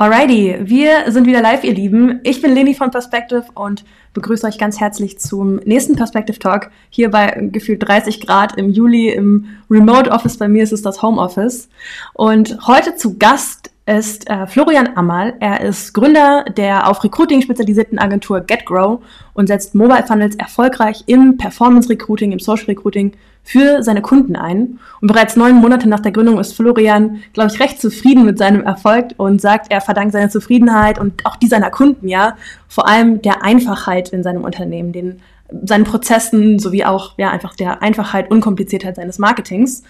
Alrighty, wir sind wieder live, ihr Lieben. Ich bin Leni von Perspective und begrüße euch ganz herzlich zum nächsten Perspective Talk. Hier bei gefühlt 30 Grad im Juli im Remote Office. Bei mir ist es das Home Office. Und heute zu Gast ist äh, Florian Ammal. Er ist Gründer der auf Recruiting spezialisierten Agentur GetGrow und setzt Mobile Funnels erfolgreich im Performance Recruiting, im Social Recruiting für seine Kunden ein. Und bereits neun Monate nach der Gründung ist Florian, glaube ich, recht zufrieden mit seinem Erfolg und sagt, er verdankt seine Zufriedenheit und auch die seiner Kunden, ja, vor allem der Einfachheit in seinem Unternehmen, den seinen Prozessen sowie auch ja einfach der Einfachheit, Unkompliziertheit seines Marketings.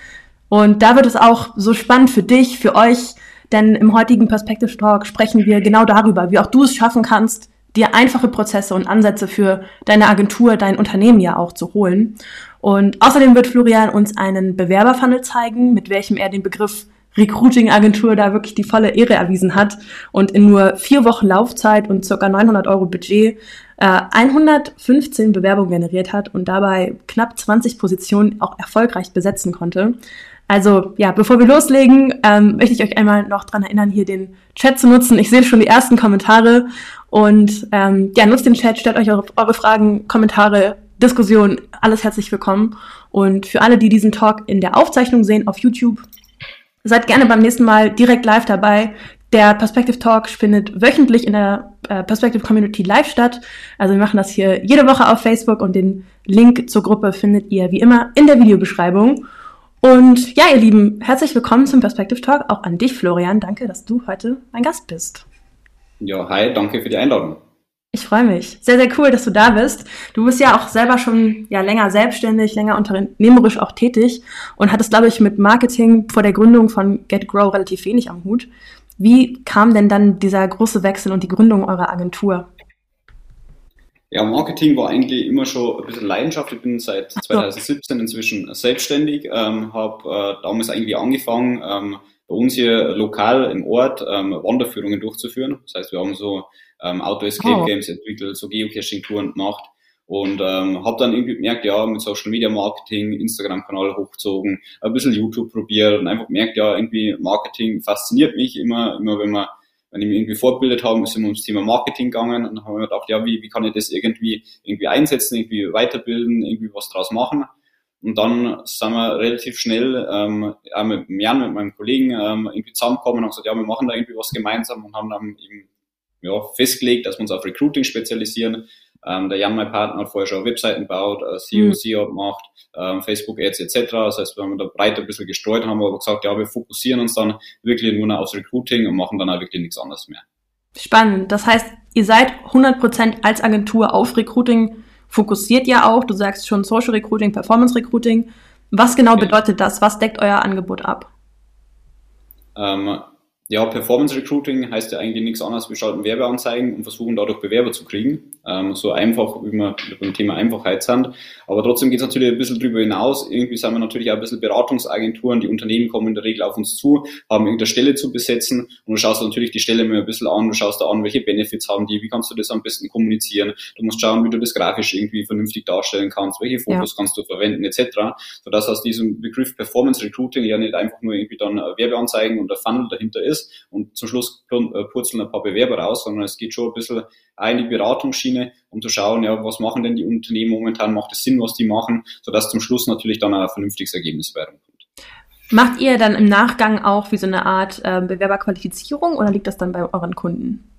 Und da wird es auch so spannend für dich, für euch, denn im heutigen Perspective Talk sprechen wir genau darüber, wie auch du es schaffen kannst, dir einfache Prozesse und Ansätze für deine Agentur, dein Unternehmen ja auch zu holen. Und außerdem wird Florian uns einen Bewerberfunnel zeigen, mit welchem er den Begriff Recruiting-Agentur da wirklich die volle Ehre erwiesen hat und in nur vier Wochen Laufzeit und circa 900 Euro Budget äh, 115 Bewerbungen generiert hat und dabei knapp 20 Positionen auch erfolgreich besetzen konnte. Also ja, bevor wir loslegen, ähm, möchte ich euch einmal noch dran erinnern, hier den Chat zu nutzen. Ich sehe schon die ersten Kommentare und ähm, ja, nutzt den Chat, stellt euch eure, eure Fragen, Kommentare Diskussion, alles herzlich willkommen. Und für alle, die diesen Talk in der Aufzeichnung sehen auf YouTube, seid gerne beim nächsten Mal direkt live dabei. Der Perspective Talk findet wöchentlich in der äh, Perspective Community live statt. Also wir machen das hier jede Woche auf Facebook und den Link zur Gruppe findet ihr wie immer in der Videobeschreibung. Und ja, ihr Lieben, herzlich willkommen zum Perspective Talk. Auch an dich, Florian. Danke, dass du heute mein Gast bist. Ja, hi, danke für die Einladung. Ich freue mich. Sehr, sehr cool, dass du da bist. Du bist ja auch selber schon ja, länger selbstständig, länger unternehmerisch auch tätig und hattest, glaube ich, mit Marketing vor der Gründung von GetGrow relativ wenig am Hut. Wie kam denn dann dieser große Wechsel und die Gründung eurer Agentur? Ja, Marketing war eigentlich immer schon ein bisschen Leidenschaft. Ich bin seit 2017 inzwischen selbstständig, ähm, habe äh, damals eigentlich angefangen, ähm, bei uns hier lokal im Ort ähm, Wanderführungen durchzuführen. Das heißt, wir haben so ähm, Auto Escape oh. Games entwickelt, so Geocaching-Touren gemacht und ähm, habe dann irgendwie gemerkt, ja, mit Social Media Marketing, Instagram-Kanal hochgezogen, ein bisschen YouTube probiert und einfach gemerkt, ja, irgendwie Marketing fasziniert mich immer, immer wenn man wenn ich mich irgendwie fortbildet habe, ist immer ums Thema Marketing gegangen und dann habe ich mir gedacht, ja, wie, wie kann ich das irgendwie irgendwie einsetzen, irgendwie weiterbilden, irgendwie was draus machen. Und dann sind wir relativ schnell ähm, auch mit Jan, mit meinem Kollegen, ähm, irgendwie zusammengekommen und haben gesagt, ja, wir machen da irgendwie was gemeinsam und haben dann eben ja, festgelegt, dass wir uns auf Recruiting spezialisieren. Ähm, der Jan, mein Partner, hat vorher schon Webseiten gebaut, äh, SEO, mhm. SEO gemacht, ähm, Facebook Ads etc. Das heißt, wir haben da breit ein bisschen gestreut, haben aber gesagt, ja, wir fokussieren uns dann wirklich nur noch aufs Recruiting und machen dann auch wirklich nichts anderes mehr. Spannend. Das heißt, ihr seid 100% als Agentur auf Recruiting fokussiert ja auch. Du sagst schon Social Recruiting, Performance Recruiting. Was genau bedeutet das? Was deckt euer Angebot ab? Ähm, ja, Performance Recruiting heißt ja eigentlich nichts anderes. Wir schalten Werbeanzeigen und versuchen dadurch Bewerber zu kriegen. Ähm, so einfach, wie wir beim Thema Einfachheit sind. Aber trotzdem geht es natürlich ein bisschen drüber hinaus. Irgendwie sind wir natürlich auch ein bisschen Beratungsagenturen. Die Unternehmen kommen in der Regel auf uns zu, haben irgendeine Stelle zu besetzen. Und du schaust natürlich die Stelle mir ein bisschen an. Du schaust da an, welche Benefits haben die, wie kannst du das am besten kommunizieren. Du musst schauen, wie du das grafisch irgendwie vernünftig darstellen kannst, welche Fotos ja. kannst du verwenden, etc. Sodass aus diesem Begriff Performance Recruiting ja nicht einfach nur irgendwie dann Werbeanzeigen und der Funnel dahinter ist, ist und zum Schluss äh, purzeln ein paar Bewerber raus, sondern es geht schon ein bisschen in die Beratungsschiene, um zu schauen, ja, was machen denn die Unternehmen momentan, macht es Sinn, was die machen, sodass zum Schluss natürlich dann ein vernünftiges Ergebnis bei rumkommt. Macht ihr dann im Nachgang auch wie so eine Art äh, Bewerberqualifizierung oder liegt das dann bei euren Kunden?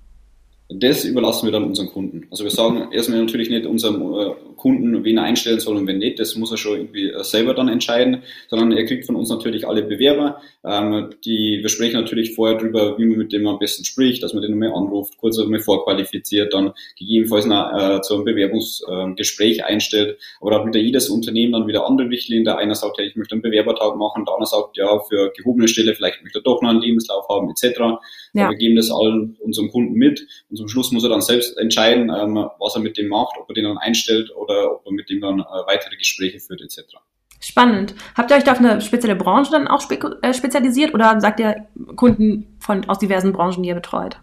Das überlassen wir dann unseren Kunden. Also wir sagen erstmal natürlich nicht unserem äh, Kunden, wen er einstellen soll und wen nicht. Das muss er schon irgendwie äh, selber dann entscheiden, sondern er kriegt von uns natürlich alle Bewerber. Ähm, die, wir sprechen natürlich vorher drüber, wie man mit dem am besten spricht, dass man den nochmal anruft, kurz einmal vorqualifiziert, dann gegebenenfalls nach, äh, zu einem Bewerbungsgespräch äh, einstellt. Aber da hat wieder jedes Unternehmen dann wieder andere Richtlinien. Der eine sagt, ja, ich möchte einen Bewerbertag machen, der andere sagt, ja, für gehobene Stelle, vielleicht möchte er doch noch einen Lebenslauf haben, etc. Ja. Wir geben das allen unseren Kunden mit und zum Schluss muss er dann selbst entscheiden, ähm, was er mit dem macht, ob er den dann einstellt oder ob man mit dem dann äh, weitere Gespräche führt etc. Spannend. Habt ihr euch da auf eine spezielle Branche dann auch äh, spezialisiert oder sagt ihr Kunden von, aus diversen Branchen, die ihr betreut?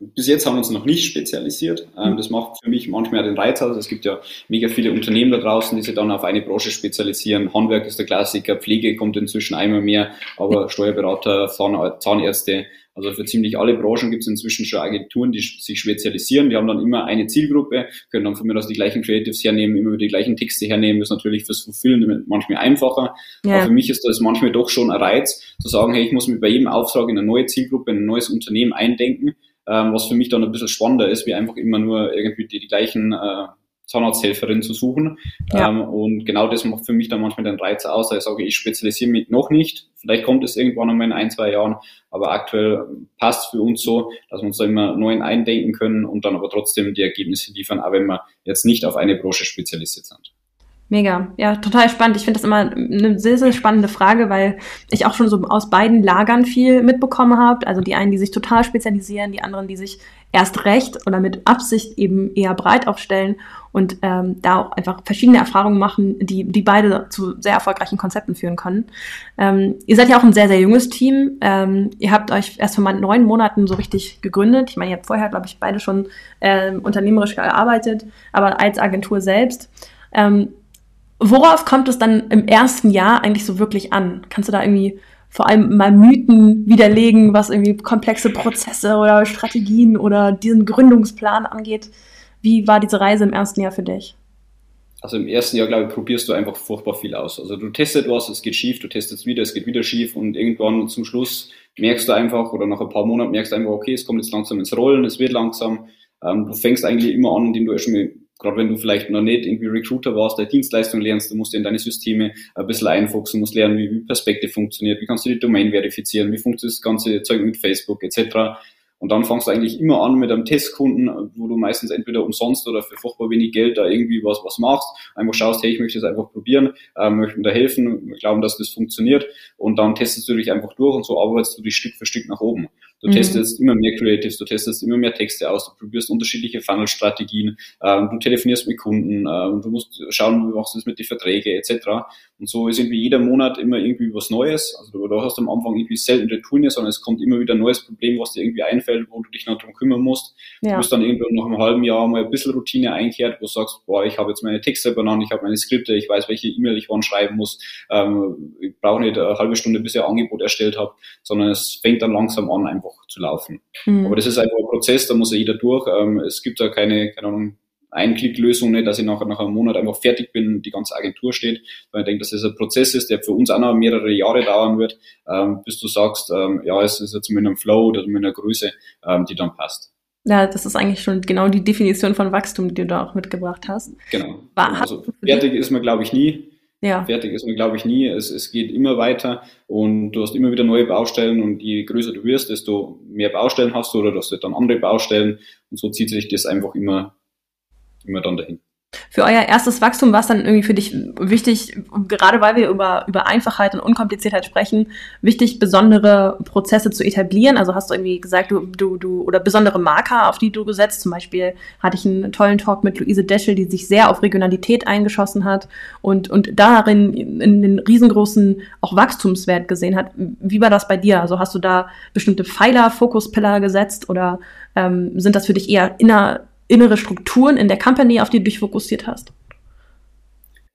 Bis jetzt haben wir uns noch nicht spezialisiert. Ähm, das macht für mich manchmal den Reiz aus. Es gibt ja mega viele Unternehmen da draußen, die sich dann auf eine Branche spezialisieren. Handwerk ist der Klassiker, Pflege kommt inzwischen einmal mehr, aber Steuerberater, Zahnärzte, also für ziemlich alle Branchen gibt es inzwischen schon Agenturen, die sich spezialisieren. Die haben dann immer eine Zielgruppe, können dann von mir aus die gleichen Creatives hernehmen, immer die gleichen Texte hernehmen. Das ist natürlich fürs Fulfillen manchmal einfacher. Ja. Aber für mich ist das manchmal doch schon ein Reiz, zu sagen, hey, ich muss mich bei jedem Auftrag in eine neue Zielgruppe, in ein neues Unternehmen eindenken, ähm, was für mich dann ein bisschen spannender ist, wie einfach immer nur irgendwie die, die gleichen äh, Zahnarzthelferin zu suchen. Ja. Ähm, und genau das macht für mich dann manchmal den Reiz aus. Ich sage, ich spezialisiere mich noch nicht. Vielleicht kommt es irgendwann einmal in ein, zwei Jahren, aber aktuell passt für uns so, dass wir uns da immer neu eindenken können und dann aber trotzdem die Ergebnisse liefern, auch wenn wir jetzt nicht auf eine Branche spezialisiert sind. Mega, ja, total spannend. Ich finde das immer eine sehr, sehr spannende Frage, weil ich auch schon so aus beiden Lagern viel mitbekommen habe. Also die einen, die sich total spezialisieren, die anderen, die sich erst recht oder mit Absicht eben eher breit aufstellen und ähm, da auch einfach verschiedene Erfahrungen machen, die, die beide zu sehr erfolgreichen Konzepten führen können. Ähm, ihr seid ja auch ein sehr, sehr junges Team. Ähm, ihr habt euch erst vor neun Monaten so richtig gegründet. Ich meine, ihr habt vorher, glaube ich, beide schon ähm, unternehmerisch gearbeitet, aber als Agentur selbst. Ähm, worauf kommt es dann im ersten Jahr eigentlich so wirklich an? Kannst du da irgendwie vor allem mal Mythen widerlegen, was irgendwie komplexe Prozesse oder Strategien oder diesen Gründungsplan angeht? Wie war diese Reise im ersten Jahr für dich? Also im ersten Jahr, glaube ich, probierst du einfach furchtbar viel aus. Also du testest was, es geht schief, du testest wieder, es geht wieder schief und irgendwann zum Schluss merkst du einfach oder nach ein paar Monaten merkst du einfach, okay, es kommt jetzt langsam ins Rollen, es wird langsam. Ähm, du fängst eigentlich immer an, indem du schon mal gerade wenn du vielleicht noch nicht irgendwie Recruiter warst, der Dienstleistung lernst, du musst in deine Systeme ein bisschen einfuchsen, musst lernen, wie, wie Perspektive funktioniert, wie kannst du die Domain verifizieren, wie funktioniert das ganze Zeug mit Facebook etc. Und dann fängst du eigentlich immer an mit einem Testkunden, wo du meistens entweder umsonst oder für furchtbar wenig Geld da irgendwie was, was machst. Einfach schaust, hey, ich möchte das einfach probieren, äh, möchte da helfen, glauben, dass das funktioniert. Und dann testest du dich einfach durch und so arbeitest du dich Stück für Stück nach oben. Du mhm. testest immer mehr Creatives, du testest immer mehr Texte aus, du probierst unterschiedliche Funnel-Strategien, ähm, du telefonierst mit Kunden, ähm, du musst schauen, wie machst du das mit den Verträgen etc. Und so ist irgendwie jeder Monat immer irgendwie was Neues. Also du, du hast am Anfang irgendwie selten Retouren, sondern es kommt immer wieder ein neues Problem, was dir irgendwie einfällt, wo du dich noch drum kümmern musst. Ja. Du bist dann irgendwann nach einem halben Jahr mal ein bisschen Routine einkehrt, wo du sagst, boah, ich habe jetzt meine Texte benannt, ich habe meine Skripte, ich weiß, welche E-Mail ich wann schreiben muss. Ähm, ich brauche nicht eine halbe Stunde, bis ich ein Angebot erstellt habe, sondern es fängt dann langsam an, einfach zu laufen. Mhm. Aber das ist einfach ein Prozess, da muss ja jeder durch. Ähm, es gibt da keine, keine Ahnung, Einklicklösung, nicht, dass ich nach, nach einem Monat einfach fertig bin und die ganze Agentur steht, weil ich denke, dass das ein Prozess ist, der für uns auch noch mehrere Jahre dauern wird, ähm, bis du sagst, ähm, ja, es ist jetzt mit einem Flow oder mit einer Größe, ähm, die dann passt. Ja, das ist eigentlich schon genau die Definition von Wachstum, die du da auch mitgebracht hast. Genau. War, also fertig ist man, glaube ich, nie. Ja. Fertig ist man, glaube ich, nie. Es, es geht immer weiter und du hast immer wieder neue Baustellen und je größer du wirst, desto mehr Baustellen hast du oder du hast dann andere Baustellen und so zieht sich das einfach immer, immer dann dahin. Für euer erstes Wachstum war es dann irgendwie für dich wichtig, gerade weil wir über, über Einfachheit und Unkompliziertheit sprechen, wichtig, besondere Prozesse zu etablieren? Also hast du irgendwie gesagt, du, du, du, oder besondere Marker, auf die du gesetzt? Zum Beispiel hatte ich einen tollen Talk mit Luise Deschel, die sich sehr auf Regionalität eingeschossen hat und, und darin in den riesengroßen auch Wachstumswert gesehen hat. Wie war das bei dir? Also hast du da bestimmte Pfeiler, Fokuspillar gesetzt oder ähm, sind das für dich eher inner, innere Strukturen in der Company, auf die du dich fokussiert hast?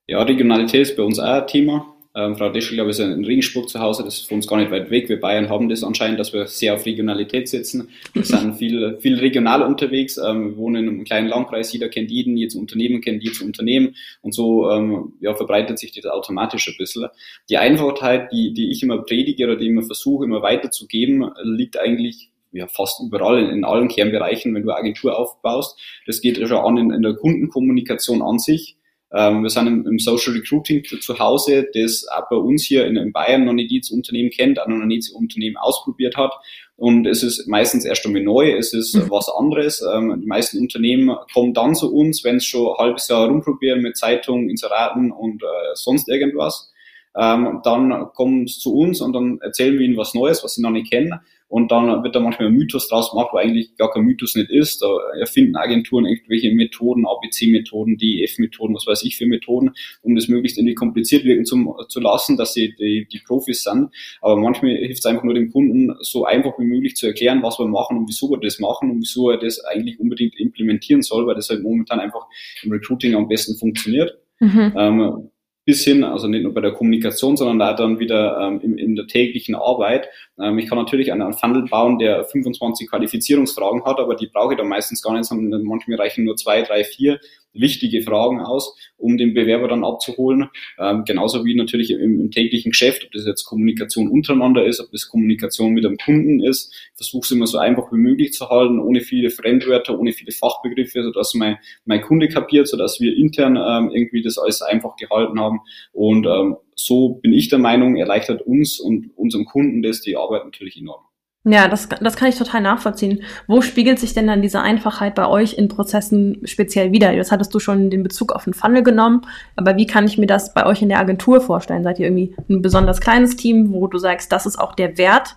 Ja, Regionalität ist bei uns auch ein Thema. Ähm, Frau Deschel, glaube ich, ist in Regensburg zu Hause. Das ist für uns gar nicht weit weg. Wir Bayern haben das anscheinend, dass wir sehr auf Regionalität setzen. Wir sind viel, viel regional unterwegs. Ähm, wir wohnen in einem kleinen Landkreis. Jeder kennt jeden. Jedes Unternehmen kennt jedes Unternehmen. Und so ähm, ja, verbreitet sich das automatisch ein bisschen. Die Einfachheit, die, die ich immer predige oder die ich immer versuche, immer weiterzugeben, liegt eigentlich ja, fast überall in, in, allen Kernbereichen, wenn du eine Agentur aufbaust. Das geht schon an in, in der Kundenkommunikation an sich. Ähm, wir sind im, im, Social Recruiting zu Hause, das auch bei uns hier in, in Bayern noch nicht jedes Unternehmen kennt, auch noch nicht jedes Unternehmen ausprobiert hat. Und es ist meistens erst einmal neu, es ist mhm. was anderes. Ähm, die meisten Unternehmen kommen dann zu uns, wenn es schon ein halbes Jahr rumprobieren mit Zeitungen, Inseraten und äh, sonst irgendwas. Ähm, dann kommen sie zu uns und dann erzählen wir ihnen was Neues, was sie noch nicht kennen. Und dann wird da manchmal ein Mythos draus gemacht, wo eigentlich gar kein Mythos nicht ist. Da erfinden Agenturen irgendwelche Methoden, ABC-Methoden, DEF-Methoden, was weiß ich für Methoden, um das möglichst irgendwie kompliziert wirken zu, zu lassen, dass sie die, die Profis sind. Aber manchmal hilft es einfach nur dem Kunden, so einfach wie möglich zu erklären, was wir machen und wieso wir das machen und wieso er das eigentlich unbedingt implementieren soll, weil das halt momentan einfach im Recruiting am besten funktioniert. Mhm. Ähm, bis hin, also nicht nur bei der Kommunikation, sondern auch dann wieder ähm, in, in, der täglichen Arbeit. Ähm, ich kann natürlich einen, einen Funnel bauen, der 25 Qualifizierungsfragen hat, aber die brauche ich dann meistens gar nicht, sondern manchmal reichen nur zwei, drei, vier wichtige Fragen aus, um den Bewerber dann abzuholen. Ähm, genauso wie natürlich im, im, täglichen Geschäft, ob das jetzt Kommunikation untereinander ist, ob das Kommunikation mit dem Kunden ist. Versuche es immer so einfach wie möglich zu halten, ohne viele Fremdwörter, ohne viele Fachbegriffe, sodass mein, mein Kunde kapiert, sodass wir intern ähm, irgendwie das alles einfach gehalten haben. Und ähm, so bin ich der Meinung, erleichtert uns und unserem Kunden das die Arbeit natürlich enorm. Ja, das, das kann ich total nachvollziehen. Wo spiegelt sich denn dann diese Einfachheit bei euch in Prozessen speziell wieder? Jetzt hattest du schon den Bezug auf den Funnel genommen, aber wie kann ich mir das bei euch in der Agentur vorstellen? Seid ihr irgendwie ein besonders kleines Team, wo du sagst, das ist auch der Wert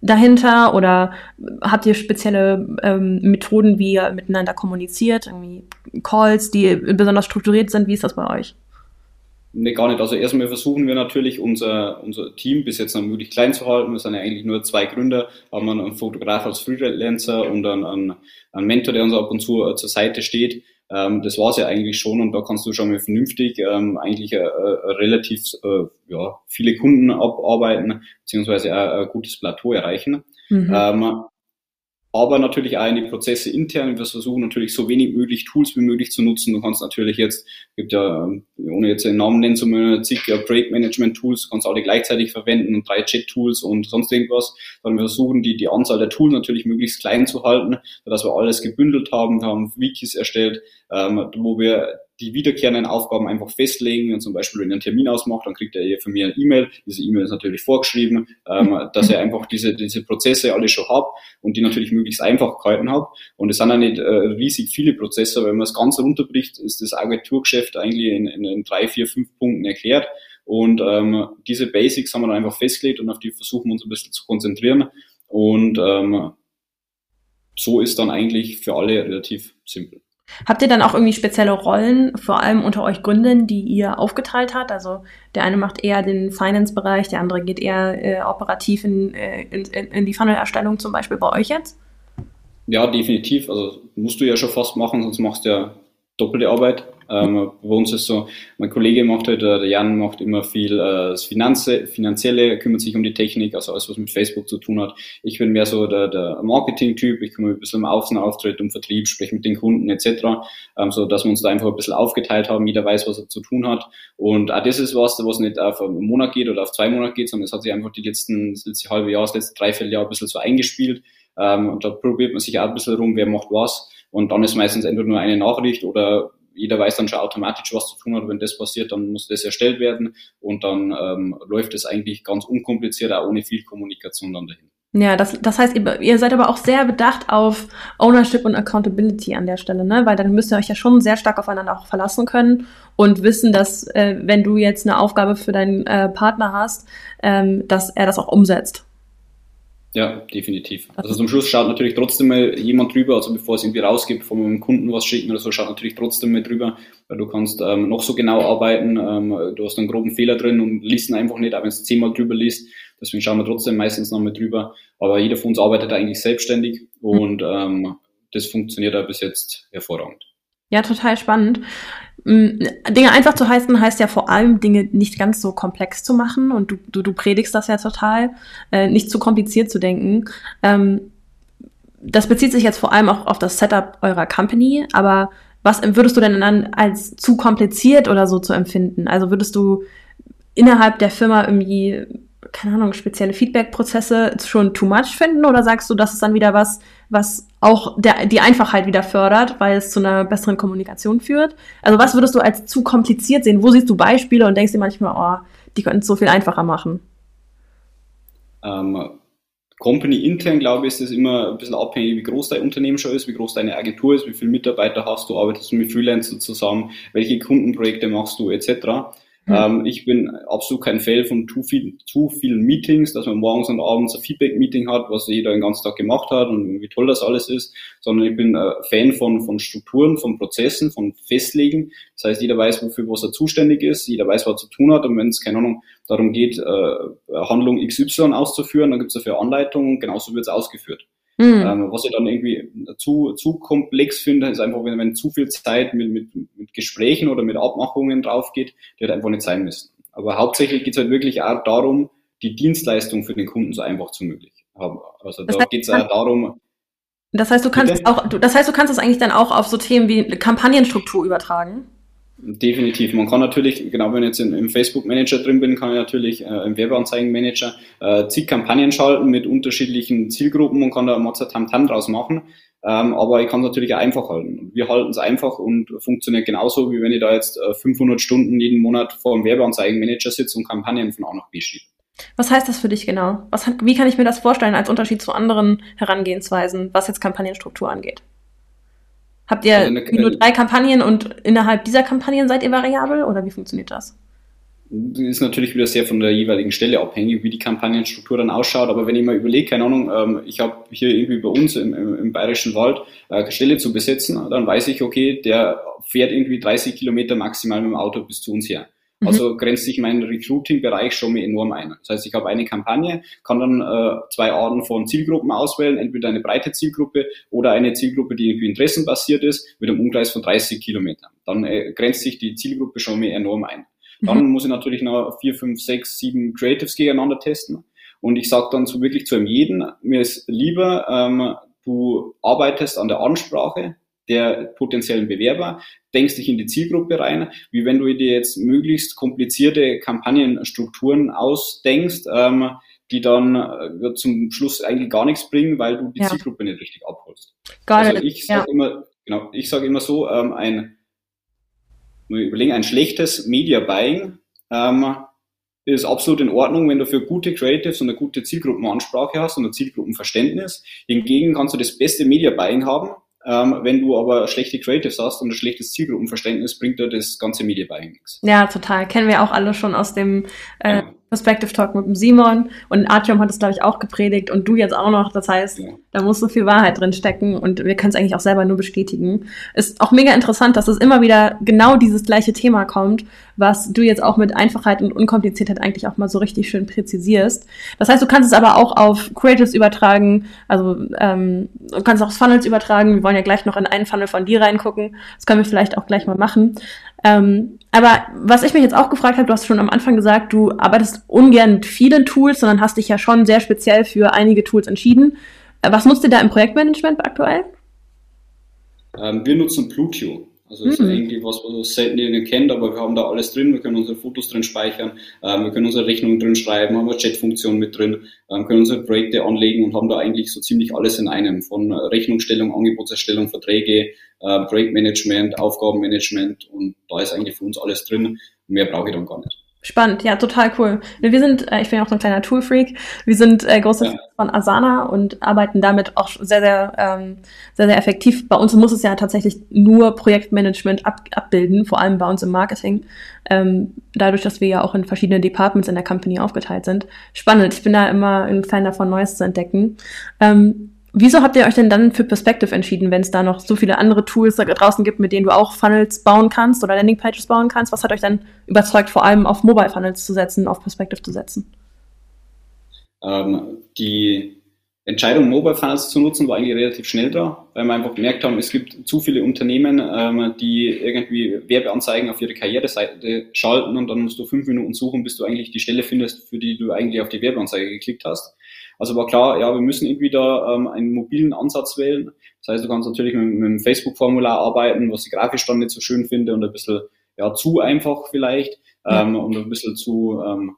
dahinter? Oder habt ihr spezielle ähm, Methoden, wie ihr miteinander kommuniziert? Irgendwie Calls, die besonders strukturiert sind? Wie ist das bei euch? Nee, gar nicht. Also erstmal versuchen wir natürlich unser, unser Team bis jetzt noch möglichst klein zu halten. Wir sind ja eigentlich nur zwei Gründer, haben einen Fotograf als Freelancer und einen, einen, einen Mentor, der uns ab und zu äh, zur Seite steht. Ähm, das war's ja eigentlich schon und da kannst du schon mal vernünftig ähm, eigentlich äh, äh, relativ äh, ja, viele Kunden abarbeiten, beziehungsweise ein, ein gutes Plateau erreichen. Mhm. Ähm, aber natürlich auch in die Prozesse intern. Wir versuchen natürlich so wenig möglich Tools wie möglich zu nutzen. Du kannst natürlich jetzt, gibt ja, ohne jetzt den Namen nennen zu müssen, zig Break Management Tools, du kannst alle gleichzeitig verwenden und drei Chat Tools und sonst irgendwas. Dann wir versuchen die, die Anzahl der Tools natürlich möglichst klein zu halten, sodass wir alles gebündelt haben. Wir haben Wikis erstellt, ähm, wo wir die wiederkehrenden Aufgaben einfach festlegen. Und zum Beispiel, wenn er einen Termin ausmacht, dann kriegt er hier von mir eine E-Mail. Diese E-Mail ist natürlich vorgeschrieben, ähm, dass er einfach diese, diese Prozesse alle schon hat und die natürlich möglichst einfach gehalten hat. Und es sind ja nicht äh, riesig viele Prozesse, wenn man es ganz runterbricht, ist das Agenturgeschäft eigentlich in, in, in drei, vier, fünf Punkten erklärt. Und ähm, diese Basics haben wir dann einfach festgelegt und auf die versuchen wir uns ein bisschen zu konzentrieren. Und ähm, so ist dann eigentlich für alle relativ simpel. Habt ihr dann auch irgendwie spezielle Rollen, vor allem unter euch Gründern, die ihr aufgeteilt habt? Also der eine macht eher den Finance-Bereich, der andere geht eher äh, operativ in, äh, in, in die Funnel-Erstellung zum Beispiel bei euch jetzt? Ja, definitiv. Also musst du ja schon fast machen, sonst machst du ja doppelte Arbeit. Ähm, bei uns ist so, mein Kollege macht halt, der Jan macht immer viel äh, das Finanze, Finanzielle, kümmert sich um die Technik, also alles, was mit Facebook zu tun hat. Ich bin mehr so der, der Marketing-Typ, ich mich ein bisschen um Außenauftritt, um Vertrieb, spreche mit den Kunden etc., ähm, so dass wir uns da einfach ein bisschen aufgeteilt haben, jeder weiß, was er zu tun hat. Und auch das ist was, was nicht auf einen Monat geht oder auf zwei Monate geht, sondern es hat sich einfach die letzten, das letzte halbe Jahr, das letzte Dreivierteljahr ein bisschen so eingespielt. Ähm, und da probiert man sich auch ein bisschen rum, wer macht was. Und dann ist meistens entweder nur eine Nachricht oder jeder weiß dann schon automatisch, was zu tun hat. Wenn das passiert, dann muss das erstellt werden und dann ähm, läuft es eigentlich ganz unkompliziert, auch ohne viel Kommunikation dann dahin. Ja, das, das heißt, ihr, ihr seid aber auch sehr bedacht auf Ownership und Accountability an der Stelle, ne? Weil dann müsst ihr euch ja schon sehr stark aufeinander auch verlassen können und wissen, dass äh, wenn du jetzt eine Aufgabe für deinen äh, Partner hast, ähm, dass er das auch umsetzt. Ja, definitiv. Also zum Schluss schaut natürlich trotzdem mal jemand drüber, also bevor es irgendwie rausgibt, von einem Kunden was schicken oder so, schaut natürlich trotzdem mal drüber, weil du kannst ähm, noch so genau arbeiten, ähm, du hast einen groben Fehler drin und liest ihn einfach nicht, auch wenn du zehnmal drüber liest. Deswegen schauen wir trotzdem meistens noch mal drüber. Aber jeder von uns arbeitet eigentlich selbstständig und ähm, das funktioniert da bis jetzt hervorragend. Ja, total spannend. Mm, Dinge einfach zu heißen, heißt ja vor allem, Dinge nicht ganz so komplex zu machen. Und du, du, du predigst das ja total, äh, nicht zu kompliziert zu denken. Ähm, das bezieht sich jetzt vor allem auch auf das Setup eurer Company, aber was würdest du denn dann als zu kompliziert oder so zu empfinden? Also würdest du innerhalb der Firma irgendwie keine Ahnung, spezielle Feedback-Prozesse schon too much finden oder sagst du, das ist dann wieder was, was auch der, die Einfachheit wieder fördert, weil es zu einer besseren Kommunikation führt? Also was würdest du als zu kompliziert sehen? Wo siehst du Beispiele und denkst dir manchmal, oh, die könnten es so viel einfacher machen? Ähm, Company intern, glaube ich, ist es immer ein bisschen abhängig, wie groß dein Unternehmen schon ist, wie groß deine Agentur ist, wie viele Mitarbeiter hast du, arbeitest du mit Freelancern zusammen, welche Kundenprojekte machst du, etc. Mhm. Ähm, ich bin absolut kein Fan von zu, viel, zu vielen Meetings, dass man morgens und abends ein Feedback-Meeting hat, was jeder den ganzen Tag gemacht hat und wie toll das alles ist, sondern ich bin äh, Fan von, von Strukturen, von Prozessen, von Festlegen. Das heißt, jeder weiß, wofür was er zuständig ist, jeder weiß, was er zu tun hat und wenn es, keine Ahnung, darum geht, äh, Handlung XY auszuführen, dann gibt es dafür Anleitungen, genauso wird es ausgeführt. Mhm. Ähm, was ich dann irgendwie zu, zu komplex finde, ist einfach, wenn, wenn zu viel Zeit mit, mit, mit Gesprächen oder mit Abmachungen drauf geht, die halt einfach nicht sein müssen. Aber hauptsächlich geht es halt wirklich auch darum, die Dienstleistung für den Kunden so einfach zu möglich haben. Also das da geht es auch darum. Das heißt, du kannst auch, das heißt, du kannst es eigentlich dann auch auf so Themen wie Kampagnenstruktur übertragen? Definitiv. Man kann natürlich, genau wenn ich jetzt im Facebook Manager drin bin, kann ich natürlich äh, im Werbeanzeigenmanager äh, zig Kampagnen schalten mit unterschiedlichen Zielgruppen und kann da Tam draus machen. Ähm, aber ich kann es natürlich auch einfach halten. Wir halten es einfach und funktioniert genauso, wie wenn ich da jetzt äh, 500 Stunden jeden Monat vor dem Werbeanzeigenmanager sitze und Kampagnen von A nach B schiebe. Was heißt das für dich genau? Was, wie kann ich mir das vorstellen als Unterschied zu anderen Herangehensweisen, was jetzt Kampagnenstruktur angeht? Habt ihr also eine, nur drei Kampagnen und innerhalb dieser Kampagnen seid ihr variabel oder wie funktioniert das? Ist natürlich wieder sehr von der jeweiligen Stelle abhängig, wie die Kampagnenstruktur dann ausschaut. Aber wenn ich mal überlege, keine Ahnung, ähm, ich habe hier irgendwie bei uns im, im, im Bayerischen Wald äh, eine Stelle zu besetzen, dann weiß ich, okay, der fährt irgendwie 30 Kilometer maximal mit dem Auto bis zu uns her. Mhm. Also grenzt sich mein Recruiting-Bereich schon mal enorm ein. Das heißt, ich habe eine Kampagne, kann dann äh, zwei Arten von Zielgruppen auswählen, entweder eine breite Zielgruppe oder eine Zielgruppe, die irgendwie interessenbasiert ist, mit einem Umkreis von 30 Kilometern. Dann äh, grenzt sich die Zielgruppe schon mal enorm ein. Dann mhm. muss ich natürlich noch vier, fünf, sechs, sieben Creatives gegeneinander testen. Und ich sage dann so wirklich zu einem jeden, mir ist lieber, ähm, du arbeitest an der Ansprache, der potenziellen Bewerber, denkst dich in die Zielgruppe rein, wie wenn du dir jetzt möglichst komplizierte Kampagnenstrukturen ausdenkst, ähm, die dann äh, zum Schluss eigentlich gar nichts bringen, weil du die ja. Zielgruppe nicht richtig abholst. Gar also ich sage ja. immer, genau, ich sage immer so, ähm, ein, überlegen, ein schlechtes Media Buying ähm, ist absolut in Ordnung, wenn du für gute Creatives und eine gute Zielgruppenansprache hast und ein Zielgruppenverständnis. Hingegen kannst du das beste Media Buying haben, ähm, wenn du aber schlechte Creatives hast und ein schlechtes Zielgruppenverständnis, bringt dir das ganze Media Buying nichts. Ja, total. Kennen wir auch alle schon aus dem äh, ja. Perspective Talk mit dem Simon und Artyom hat es, glaube ich, auch gepredigt und du jetzt auch noch. Das heißt, ja. da muss so viel Wahrheit drin stecken und wir können es eigentlich auch selber nur bestätigen. Ist auch mega interessant, dass es immer wieder genau dieses gleiche Thema kommt, was du jetzt auch mit Einfachheit und Unkompliziertheit eigentlich auch mal so richtig schön präzisierst. Das heißt, du kannst es aber auch auf Creatives übertragen, also ähm, du kannst auch Funnels übertragen. Wir wollen ja gleich noch in einen Funnel von dir reingucken. Das können wir vielleicht auch gleich mal machen. Ähm, aber was ich mich jetzt auch gefragt habe, du hast schon am Anfang gesagt, du arbeitest ungern mit vielen Tools, sondern hast dich ja schon sehr speziell für einige Tools entschieden. Äh, was nutzt ihr da im Projektmanagement aktuell? Ähm, wir nutzen Plutio. Also mhm. ist eigentlich was, was selten jeder kennt, aber wir haben da alles drin. Wir können unsere Fotos drin speichern, ähm, wir können unsere Rechnungen drin schreiben, haben eine Chat-Funktion mit drin, ähm, können unsere Projekte anlegen und haben da eigentlich so ziemlich alles in einem. Von Rechnungsstellung, Angebotserstellung, Verträge, äh, Projektmanagement, Aufgabenmanagement und da ist eigentlich für uns alles drin. Mehr brauche ich dann gar nicht. Spannend, ja, total cool. Wir sind, äh, ich bin ja auch so ein kleiner Tool-Freak, wir sind äh, große ja. von Asana und arbeiten damit auch sehr, sehr, ähm, sehr, sehr effektiv. Bei uns muss es ja tatsächlich nur Projektmanagement ab, abbilden, vor allem bei uns im Marketing. Ähm, dadurch, dass wir ja auch in verschiedenen Departments in der Company aufgeteilt sind. Spannend, ich bin da immer ein Fan davon, Neues zu entdecken. Ähm, Wieso habt ihr euch denn dann für Perspective entschieden, wenn es da noch so viele andere Tools da draußen gibt, mit denen du auch Funnels bauen kannst oder Landingpages bauen kannst? Was hat euch dann überzeugt, vor allem auf Mobile Funnels zu setzen, auf Perspective zu setzen? Ähm, die Entscheidung, Mobile Funnels zu nutzen, war eigentlich relativ schnell da, weil wir einfach gemerkt haben, es gibt zu viele Unternehmen, ähm, die irgendwie Werbeanzeigen auf ihre Karriereseite schalten und dann musst du fünf Minuten suchen, bis du eigentlich die Stelle findest, für die du eigentlich auf die Werbeanzeige geklickt hast. Also war klar, ja, wir müssen irgendwie da ähm, einen mobilen Ansatz wählen. Das heißt, du kannst natürlich mit, mit dem Facebook-Formular arbeiten, was ich grafisch dann nicht so schön finde und ein bisschen ja, zu einfach vielleicht ähm, und ein bisschen zu ähm,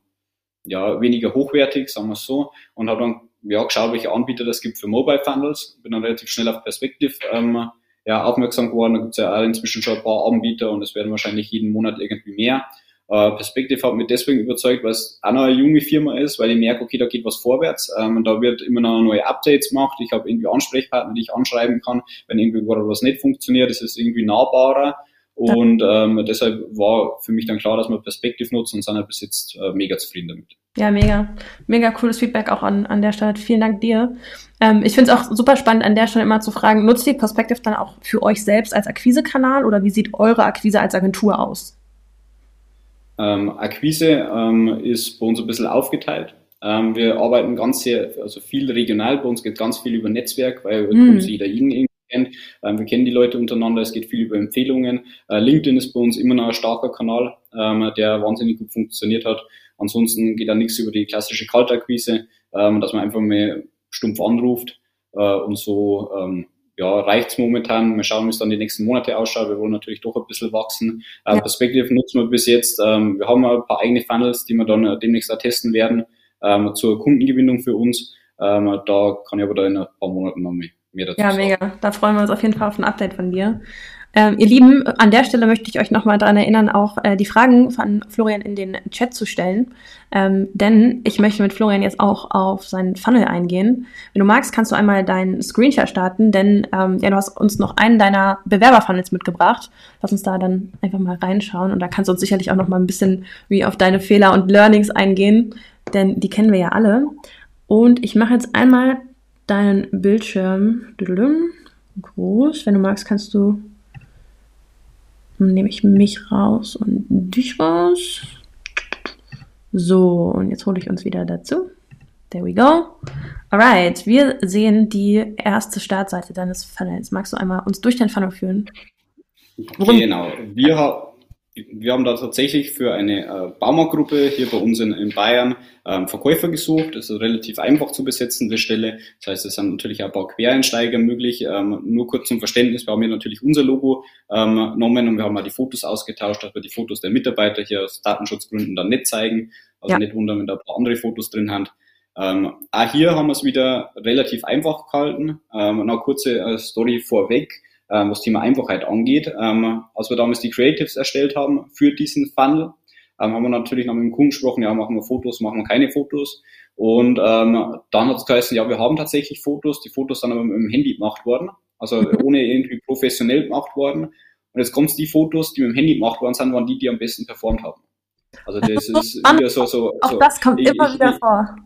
ja, weniger hochwertig, sagen wir es so. Und habe dann ja, geschaut, welche Anbieter das gibt für Mobile Funnels. Bin dann relativ schnell auf Perspective ähm, ja, aufmerksam geworden. Da gibt es ja auch inzwischen schon ein paar Anbieter und es werden wahrscheinlich jeden Monat irgendwie mehr. Äh, Perspective hat mich deswegen überzeugt, weil es auch noch eine junge Firma ist, weil ich merke, okay, da geht was vorwärts. Ähm, da wird immer noch neue Updates gemacht. Ich habe irgendwie Ansprechpartner, die ich anschreiben kann, wenn irgendwie was nicht funktioniert. Es ist irgendwie nahbarer. Und ähm, deshalb war für mich dann klar, dass wir Perspektiv nutzen und sind bis jetzt äh, mega zufrieden damit. Ja, mega. Mega cooles Feedback auch an, an der Stelle. Vielen Dank dir. Ähm, ich finde es auch super spannend, an der Stelle immer zu fragen, nutzt ihr Perspective dann auch für euch selbst als Akquisekanal oder wie sieht eure Akquise als Agentur aus? Ähm, Akquise ähm, ist bei uns ein bisschen aufgeteilt. Ähm, wir arbeiten ganz sehr, also viel regional. Bei uns geht ganz viel über Netzwerk, weil mm. uns jeder jeden kennt. Ähm, wir kennen die Leute untereinander. Es geht viel über Empfehlungen. Äh, LinkedIn ist bei uns immer noch ein starker Kanal, ähm, der wahnsinnig gut funktioniert hat. Ansonsten geht da nichts über die klassische Kaltakquise, ähm, dass man einfach mal stumpf anruft äh, und so ja, reicht's momentan. Wir schauen, wie es dann die nächsten Monate ausschaut. Wir wollen natürlich doch ein bisschen wachsen. Äh, ja. Perspective nutzen wir bis jetzt. Ähm, wir haben ein paar eigene Funnels, die wir dann äh, demnächst auch testen werden ähm, zur Kundengewinnung für uns. Ähm, da kann ich aber da in ein paar Monaten noch mehr, mehr dazu ja, sagen. Ja, mega. Da freuen wir uns auf jeden Fall auf ein Update von dir. Ähm, ihr Lieben, an der Stelle möchte ich euch nochmal daran erinnern, auch äh, die Fragen von Florian in den Chat zu stellen. Ähm, denn ich möchte mit Florian jetzt auch auf seinen Funnel eingehen. Wenn du magst, kannst du einmal deinen Screenshot starten, denn ähm, ja, du hast uns noch einen deiner Bewerberfunnels mitgebracht. Lass uns da dann einfach mal reinschauen und da kannst du uns sicherlich auch nochmal ein bisschen wie auf deine Fehler und Learnings eingehen, denn die kennen wir ja alle. Und ich mache jetzt einmal deinen Bildschirm groß. Wenn du magst, kannst du dann nehme ich mich raus und dich raus. So, und jetzt hole ich uns wieder dazu. There we go. Alright, wir sehen die erste Startseite deines Funnels. Magst du einmal uns durch den Funnel führen? Worum genau. Wir, wir haben da tatsächlich für eine äh, Baumarktgruppe hier bei uns in, in Bayern ähm, Verkäufer gesucht. Das ist relativ einfach zu besetzende Stelle. Das heißt, es sind natürlich auch ein paar Quereinsteiger möglich. Ähm, nur kurz zum Verständnis, wir haben hier natürlich unser Logo ähm, genommen und wir haben mal die Fotos ausgetauscht, dass wir die Fotos der Mitarbeiter hier aus Datenschutzgründen dann nicht zeigen. Also ja. nicht wundern, wenn da ein paar andere Fotos drin haben. Ähm, auch hier haben wir es wieder relativ einfach gehalten. Ähm, noch eine kurze äh, Story vorweg ähm, was Thema Einfachheit angeht. Ähm, als wir damals die Creatives erstellt haben für diesen Funnel, ähm, haben wir natürlich noch mit dem Kunden gesprochen, ja, machen wir Fotos, machen wir keine Fotos. Und ähm, dann hat es geheißen, ja, wir haben tatsächlich Fotos, die Fotos sind aber mit dem Handy gemacht worden, also ohne irgendwie professionell gemacht worden. Und jetzt kommt die Fotos, die mit dem Handy gemacht worden sind, waren die, die am besten performt haben. Also das ist wieder so, so, Auch so, das kommt ich, immer wieder ich, vor.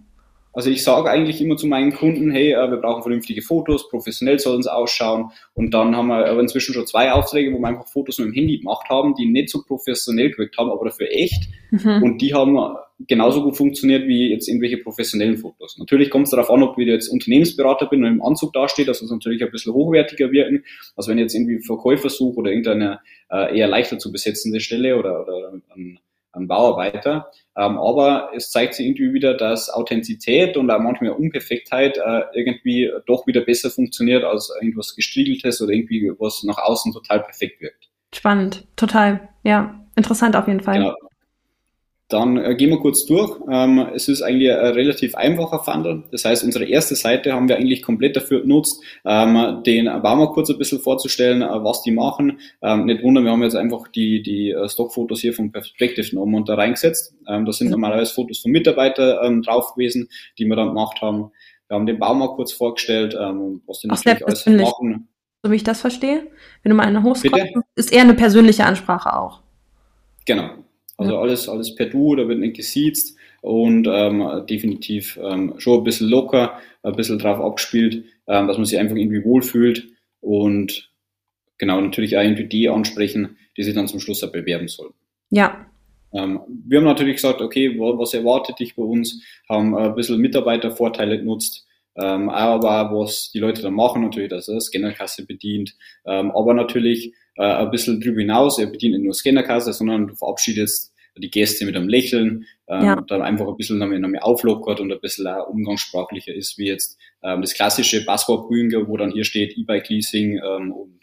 Also ich sage eigentlich immer zu meinen Kunden, hey, äh, wir brauchen vernünftige Fotos, professionell soll es ausschauen. Und dann haben wir aber inzwischen schon zwei Aufträge, wo wir einfach Fotos mit dem Handy gemacht haben, die nicht so professionell gewirkt haben, aber dafür echt. Mhm. Und die haben genauso gut funktioniert wie jetzt irgendwelche professionellen Fotos. Natürlich kommt es darauf an, ob ich jetzt Unternehmensberater bin und im Anzug dasteht, dass es natürlich ein bisschen hochwertiger wirken, als wenn ich jetzt irgendwie Verkäufer suche oder irgendeine äh, eher leichter zu besetzende Stelle oder, oder ein ein Bauarbeiter. Ähm, aber es zeigt sich irgendwie wieder, dass Authentizität und auch manchmal Unperfektheit äh, irgendwie doch wieder besser funktioniert als irgendwas gestriegeltes oder irgendwie was nach außen total perfekt wirkt. Spannend, total. Ja, interessant auf jeden Fall. Genau. Dann äh, gehen wir kurz durch. Ähm, es ist eigentlich ein relativ einfacher Funnel. Das heißt, unsere erste Seite haben wir eigentlich komplett dafür genutzt, ähm, den Baumarkt kurz ein bisschen vorzustellen, äh, was die machen. Ähm, nicht wundern, wir haben jetzt einfach die, die äh, Stockfotos hier vom Perspective genommen und da reingesetzt. Ähm, das sind normalerweise Fotos von Mitarbeitern ähm, drauf gewesen, die wir dann gemacht haben. Wir haben den Baumarkt kurz vorgestellt, ähm, was die natürlich alles machen. So wie ich das verstehe. Wenn du mal eine hochscrollst, ist eher eine persönliche Ansprache auch. Genau. Also alles, alles per Du, da wird nicht gesiezt und ähm, definitiv ähm, schon ein bisschen locker, ein bisschen drauf abgespielt, ähm, dass man sich einfach irgendwie wohlfühlt und genau natürlich auch irgendwie die ansprechen, die sich dann zum Schluss auch bewerben sollen. Ja. Ähm, wir haben natürlich gesagt, okay, was erwartet dich bei uns? Haben ein bisschen Mitarbeitervorteile genutzt, ähm, aber was die Leute dann machen, natürlich, dass er Scannerkasse bedient, ähm, aber natürlich äh, ein bisschen drüber hinaus. Er bedient nicht nur Scannerkasse, sondern du verabschiedest die Gäste mit einem Lächeln, ähm, ja. dann einfach ein bisschen damit, damit auflockert und ein bisschen auch umgangssprachlicher ist, wie jetzt ähm, das klassische Passwortgrün, wo dann hier steht E-Bike Leasing ähm, und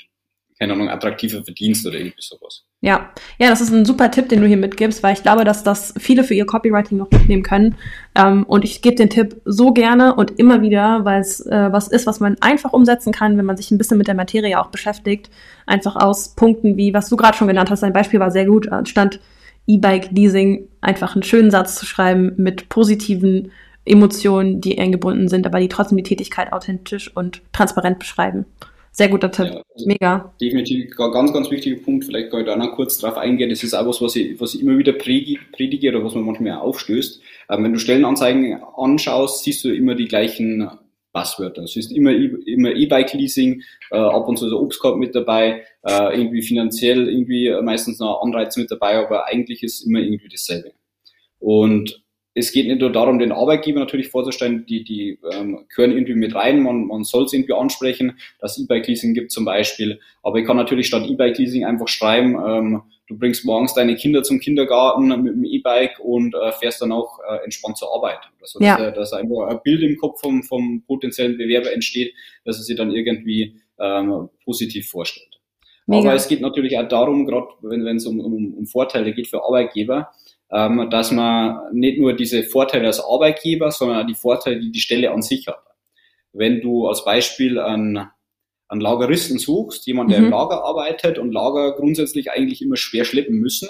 keine Ahnung, attraktiver Verdienst oder irgendwie sowas. Ja, ja, das ist ein super Tipp, den du hier mitgibst, weil ich glaube, dass das viele für ihr Copywriting noch mitnehmen können. Ähm, und ich gebe den Tipp so gerne und immer wieder, weil es äh, was ist, was man einfach umsetzen kann, wenn man sich ein bisschen mit der Materie auch beschäftigt. Einfach aus Punkten wie, was du gerade schon genannt hast, dein Beispiel war sehr gut, stand E-Bike-Leasing, einfach einen schönen Satz zu schreiben mit positiven Emotionen, die eingebunden sind, aber die trotzdem die Tätigkeit authentisch und transparent beschreiben. Sehr guter Tipp. Ja, also Mega. Definitiv ganz, ganz wichtiger Punkt. Vielleicht kann ich da noch kurz drauf eingehen. Das ist auch was, was ich, was ich immer wieder predige oder was man manchmal aufstößt. Ähm, wenn du Stellenanzeigen anschaust, siehst du immer die gleichen Passwörter. Es ist immer, immer E-Bike-Leasing, äh, ab und zu der Obstkorb mit dabei, äh, irgendwie finanziell irgendwie meistens noch Anreiz mit dabei, aber eigentlich ist immer irgendwie dasselbe. Und es geht nicht nur darum, den Arbeitgeber natürlich vorzustellen, die, die ähm, gehören irgendwie mit rein, man, man soll es irgendwie ansprechen, dass E-Bike-Leasing gibt zum Beispiel. Aber ich kann natürlich statt E-Bike-Leasing einfach schreiben, ähm, du bringst morgens deine Kinder zum Kindergarten mit dem E-Bike und äh, fährst dann auch äh, entspannt zur Arbeit. Also, dass, ja. dass einfach ein Bild im Kopf vom, vom potenziellen Bewerber entsteht, dass er sich dann irgendwie ähm, positiv vorstellt. Mega. Aber es geht natürlich auch darum, gerade wenn es um, um, um Vorteile geht für Arbeitgeber, ähm, dass man nicht nur diese Vorteile als Arbeitgeber, sondern auch die Vorteile, die die Stelle an sich hat. Wenn du als Beispiel einen, einen Lageristen suchst, jemand, der mhm. im Lager arbeitet und Lager grundsätzlich eigentlich immer schwer schleppen müssen,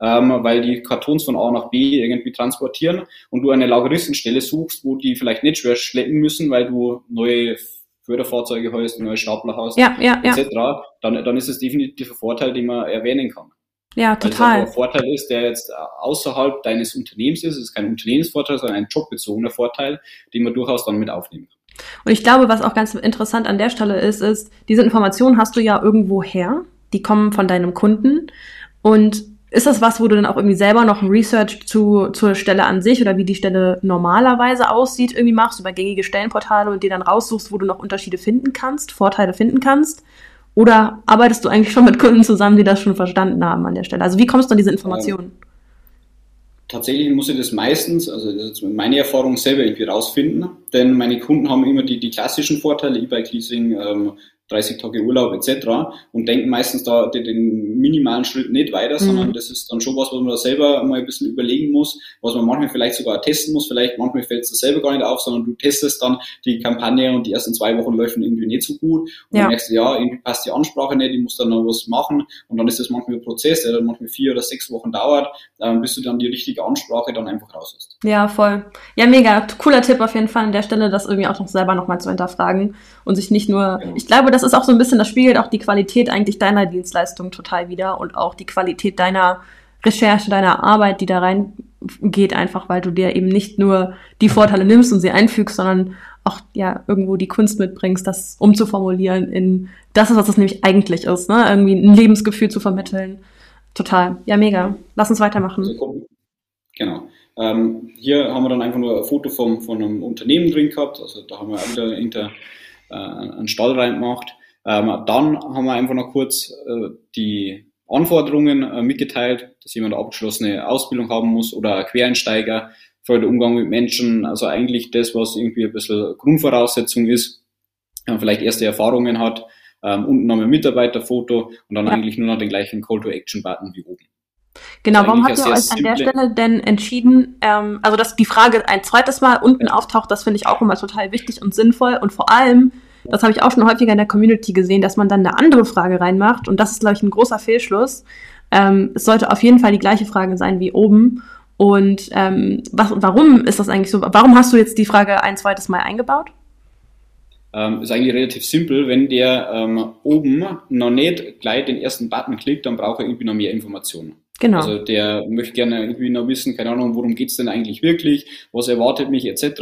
ähm, weil die Kartons von A nach B irgendwie transportieren und du eine Lageristenstelle suchst, wo die vielleicht nicht schwer schleppen müssen, weil du neue Förderfahrzeuge hast, neue Stapler hast, ja, ja, etc., ja. Dann, dann ist es definitiv ein Vorteil, den man erwähnen kann. Ja, total. Weil es ein Vorteil ist, der jetzt außerhalb deines Unternehmens ist. Es ist kein Unternehmensvorteil, sondern ein jobbezogener Vorteil, den man durchaus dann mit aufnehmen kann. Und ich glaube, was auch ganz interessant an der Stelle ist, ist, diese Informationen hast du ja irgendwo her. Die kommen von deinem Kunden. Und ist das was, wo du dann auch irgendwie selber noch Research zu, zur Stelle an sich oder wie die Stelle normalerweise aussieht, irgendwie machst, über gängige Stellenportale und dir dann raussuchst, wo du noch Unterschiede finden kannst, Vorteile finden kannst? Oder arbeitest du eigentlich schon mit Kunden zusammen, die das schon verstanden haben an der Stelle? Also wie kommst du an diese Informationen? Ähm, tatsächlich muss ich das meistens, also das ist meine Erfahrung selber irgendwie rausfinden, denn meine Kunden haben immer die, die klassischen Vorteile, E-Bike-Leasing, ähm, 30 Tage Urlaub etc. und denken meistens da den minimalen Schritt nicht weiter, mhm. sondern das ist dann schon was, was man da selber mal ein bisschen überlegen muss, was man manchmal vielleicht sogar testen muss, vielleicht manchmal fällt es selber gar nicht auf, sondern du testest dann die Kampagne und die ersten zwei Wochen laufen irgendwie nicht so gut und ja. dann merkst du, ja, irgendwie passt die Ansprache nicht, ich muss dann noch was machen und dann ist das manchmal ein Prozess, der dann manchmal vier oder sechs Wochen dauert, ähm, bis du dann die richtige Ansprache dann einfach raus hast. Ja, voll. Ja, mega. Cooler Tipp auf jeden Fall an der Stelle, das irgendwie auch noch selber nochmal zu hinterfragen und sich nicht nur, ja. ich glaube, das ist auch so ein bisschen, das spiegelt auch die Qualität eigentlich deiner Dienstleistung total wieder und auch die Qualität deiner Recherche, deiner Arbeit, die da reingeht, einfach weil du dir eben nicht nur die Vorteile nimmst und sie einfügst, sondern auch ja irgendwo die Kunst mitbringst, das umzuformulieren in das was es nämlich eigentlich ist, ne? Irgendwie ein Lebensgefühl zu vermitteln. Total. Ja, mega. Lass uns weitermachen. Genau. Ähm, hier haben wir dann einfach nur ein Foto vom, von einem Unternehmen drin gehabt. Also da haben wir wieder hinter äh, einen Stall reingemacht. Ähm, dann haben wir einfach noch kurz äh, die Anforderungen äh, mitgeteilt, dass jemand eine abgeschlossene Ausbildung haben muss oder ein Quereinsteiger, für den Umgang mit Menschen, also eigentlich das, was irgendwie ein bisschen Grundvoraussetzung ist, wenn man vielleicht erste Erfahrungen hat, ähm, unten noch ein Mitarbeiterfoto und dann ja. eigentlich nur noch den gleichen Call-to-Action-Button wie oben. Genau, warum habt ihr euch an der Stelle denn entschieden, ähm, also dass die Frage ein zweites Mal unten auftaucht, das finde ich auch immer total wichtig und sinnvoll und vor allem, das habe ich auch schon häufiger in der Community gesehen, dass man dann eine andere Frage reinmacht. Und das ist, glaube ich, ein großer Fehlschluss. Ähm, es sollte auf jeden Fall die gleiche Frage sein wie oben. Und ähm, was, warum ist das eigentlich so? Warum hast du jetzt die Frage ein zweites Mal eingebaut? Ähm, ist eigentlich relativ simpel. Wenn der ähm, oben noch nicht gleich den ersten Button klickt, dann braucht er irgendwie noch mehr Informationen. Genau. Also der möchte gerne irgendwie noch wissen, keine Ahnung, worum geht's denn eigentlich wirklich, was erwartet mich etc.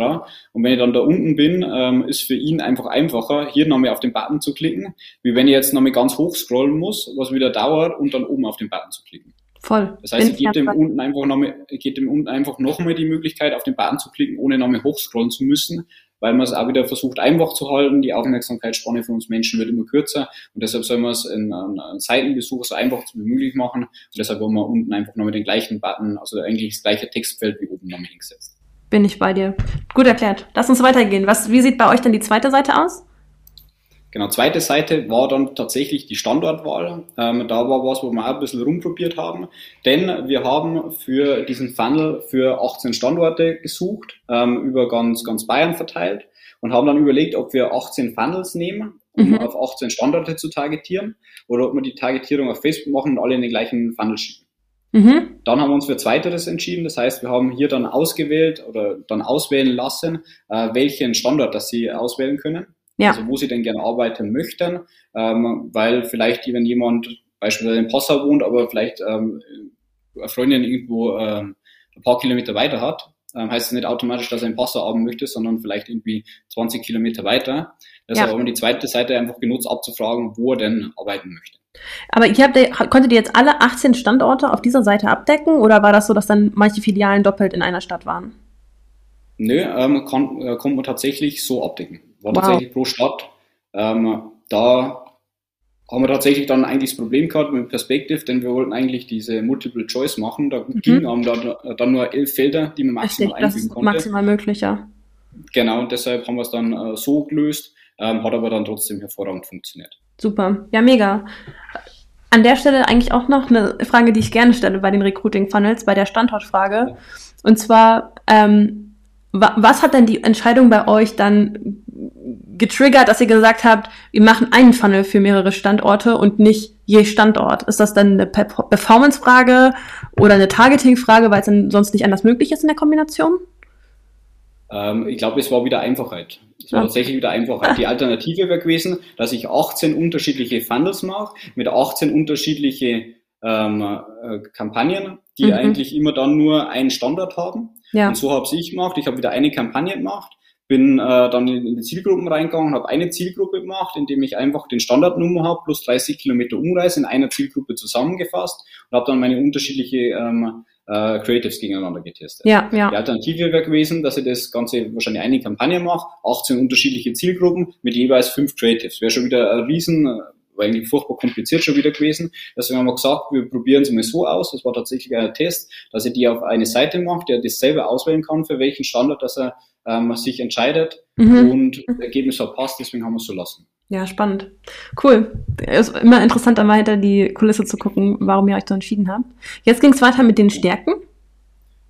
Und wenn ich dann da unten bin, ähm, ist für ihn einfach einfacher, hier nochmal auf den Button zu klicken, wie wenn ich jetzt nochmal ganz hoch scrollen muss, was wieder dauert, und dann oben auf den Button zu klicken. Voll. Das heißt, ich gebe dem unten einfach nochmal, gebe dem unten einfach nochmal die Möglichkeit, auf den Button zu klicken, ohne nochmal hochscrollen zu müssen, weil man es auch wieder versucht, einfach zu halten. Die Aufmerksamkeitsspanne für uns Menschen wird immer kürzer und deshalb soll man es in einem Seitenbesuch so einfach wie möglich machen und deshalb haben wir unten einfach nochmal den gleichen Button, also eigentlich das gleiche Textfeld wie oben nochmal hingesetzt. Bin ich bei dir. Gut erklärt. Lass uns weitergehen. Was, wie sieht bei euch denn die zweite Seite aus? Genau, zweite Seite war dann tatsächlich die Standortwahl. Ähm, da war was, wo wir auch ein bisschen rumprobiert haben, denn wir haben für diesen Funnel für 18 Standorte gesucht, ähm, über ganz, ganz Bayern verteilt und haben dann überlegt, ob wir 18 Funnels nehmen, um mhm. auf 18 Standorte zu targetieren oder ob wir die Targetierung auf Facebook machen und alle in den gleichen Funnel schicken. Mhm. Dann haben wir uns für Zweiteres entschieden. Das heißt, wir haben hier dann ausgewählt oder dann auswählen lassen, äh, welchen Standort das Sie auswählen können. Ja. Also wo sie denn gerne arbeiten möchten, ähm, weil vielleicht, wenn jemand beispielsweise in Passau wohnt, aber vielleicht ähm, eine Freundin irgendwo ähm, ein paar Kilometer weiter hat, ähm, heißt es nicht automatisch, dass er in Passau arbeiten möchte, sondern vielleicht irgendwie 20 Kilometer weiter. Deshalb ja. haben wir die zweite Seite einfach genutzt, abzufragen, wo er denn arbeiten möchte. Aber ihr habt, konntet ihr jetzt alle 18 Standorte auf dieser Seite abdecken oder war das so, dass dann manche Filialen doppelt in einer Stadt waren? Nö, ähm, kann, äh, konnte man tatsächlich so abdecken. War wow. tatsächlich pro Stadt. Ähm, da haben wir tatsächlich dann eigentlich das Problem gehabt mit Perspective, denn wir wollten eigentlich diese Multiple Choice machen. Da mhm. gingen um, da, dann nur elf Felder, die man maximal Richtig, einfügen konnte. Maximal möglich, ja. Genau, und deshalb haben wir es dann äh, so gelöst, ähm, hat aber dann trotzdem hervorragend funktioniert. Super, ja, mega. An der Stelle eigentlich auch noch eine Frage, die ich gerne stelle bei den Recruiting Funnels, bei der Standortfrage. Und zwar, ähm, was hat denn die Entscheidung bei euch dann getriggert, dass ihr gesagt habt, wir machen einen Funnel für mehrere Standorte und nicht je Standort? Ist das dann eine Performance-Frage oder eine Targeting-Frage, weil es dann sonst nicht anders möglich ist in der Kombination? Ähm, ich glaube, es war wieder Einfachheit. Es war ja. tatsächlich wieder Einfachheit. Die Alternative wäre gewesen, dass ich 18 unterschiedliche Funnels mache mit 18 unterschiedliche ähm, äh, Kampagnen, die mhm. eigentlich immer dann nur einen Standard haben. Ja. Und so habe ich gemacht. Ich habe wieder eine Kampagne gemacht, bin äh, dann in, die Zielgruppen reingegangen, habe eine Zielgruppe gemacht, indem ich einfach den Standardnummer habe plus 30 Kilometer Umreise in einer Zielgruppe zusammengefasst und habe dann meine unterschiedliche ähm, äh, Creatives gegeneinander getestet. Ja, ja. Die Alternative wäre gewesen, dass ich das Ganze wahrscheinlich eine Kampagne mache, 18 unterschiedliche Zielgruppen mit jeweils fünf Creatives. Wäre schon wieder ein riesen eigentlich furchtbar kompliziert schon wieder gewesen. Deswegen haben wir gesagt, wir probieren es mal so aus. Das war tatsächlich ein Test, dass er die auf eine Seite macht, der das selber auswählen kann, für welchen Standard dass er ähm, sich entscheidet mhm. und das Ergebnis hat passt, deswegen haben wir es so lassen. Ja, spannend. Cool. Es ist immer interessant, dann weiter die Kulisse zu gucken, warum ihr euch so entschieden habt. Jetzt ging es weiter mit den Stärken.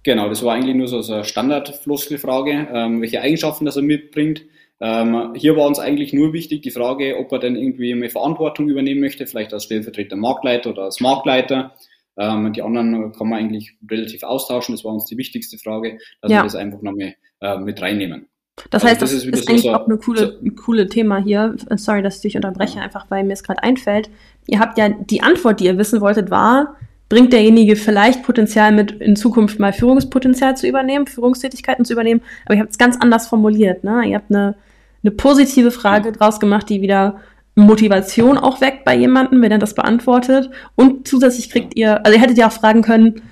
Genau, das war eigentlich nur so eine Standardfloskelfrage, ähm, welche Eigenschaften das er mitbringt. Ähm, hier war uns eigentlich nur wichtig die Frage, ob er denn irgendwie eine Verantwortung übernehmen möchte, vielleicht als stellvertretender Marktleiter oder als Marktleiter. Ähm, die anderen kann man eigentlich relativ austauschen. Das war uns die wichtigste Frage, dass ja. wir das einfach nochmal äh, mit reinnehmen. Das also heißt, das, das ist, ist eigentlich so, auch eine coole, so, ein coole Thema hier. Sorry, dass ich dich unterbreche, einfach weil mir es gerade einfällt. Ihr habt ja die Antwort, die ihr wissen wolltet, war, bringt derjenige vielleicht Potenzial mit, in Zukunft mal Führungspotenzial zu übernehmen, Führungstätigkeiten zu übernehmen, aber ihr habt es ganz anders formuliert. Ne? Ihr habt eine, eine positive Frage draus gemacht, die wieder Motivation auch weckt bei jemandem, wenn er das beantwortet. Und zusätzlich kriegt ihr, also ihr hättet ja auch fragen können,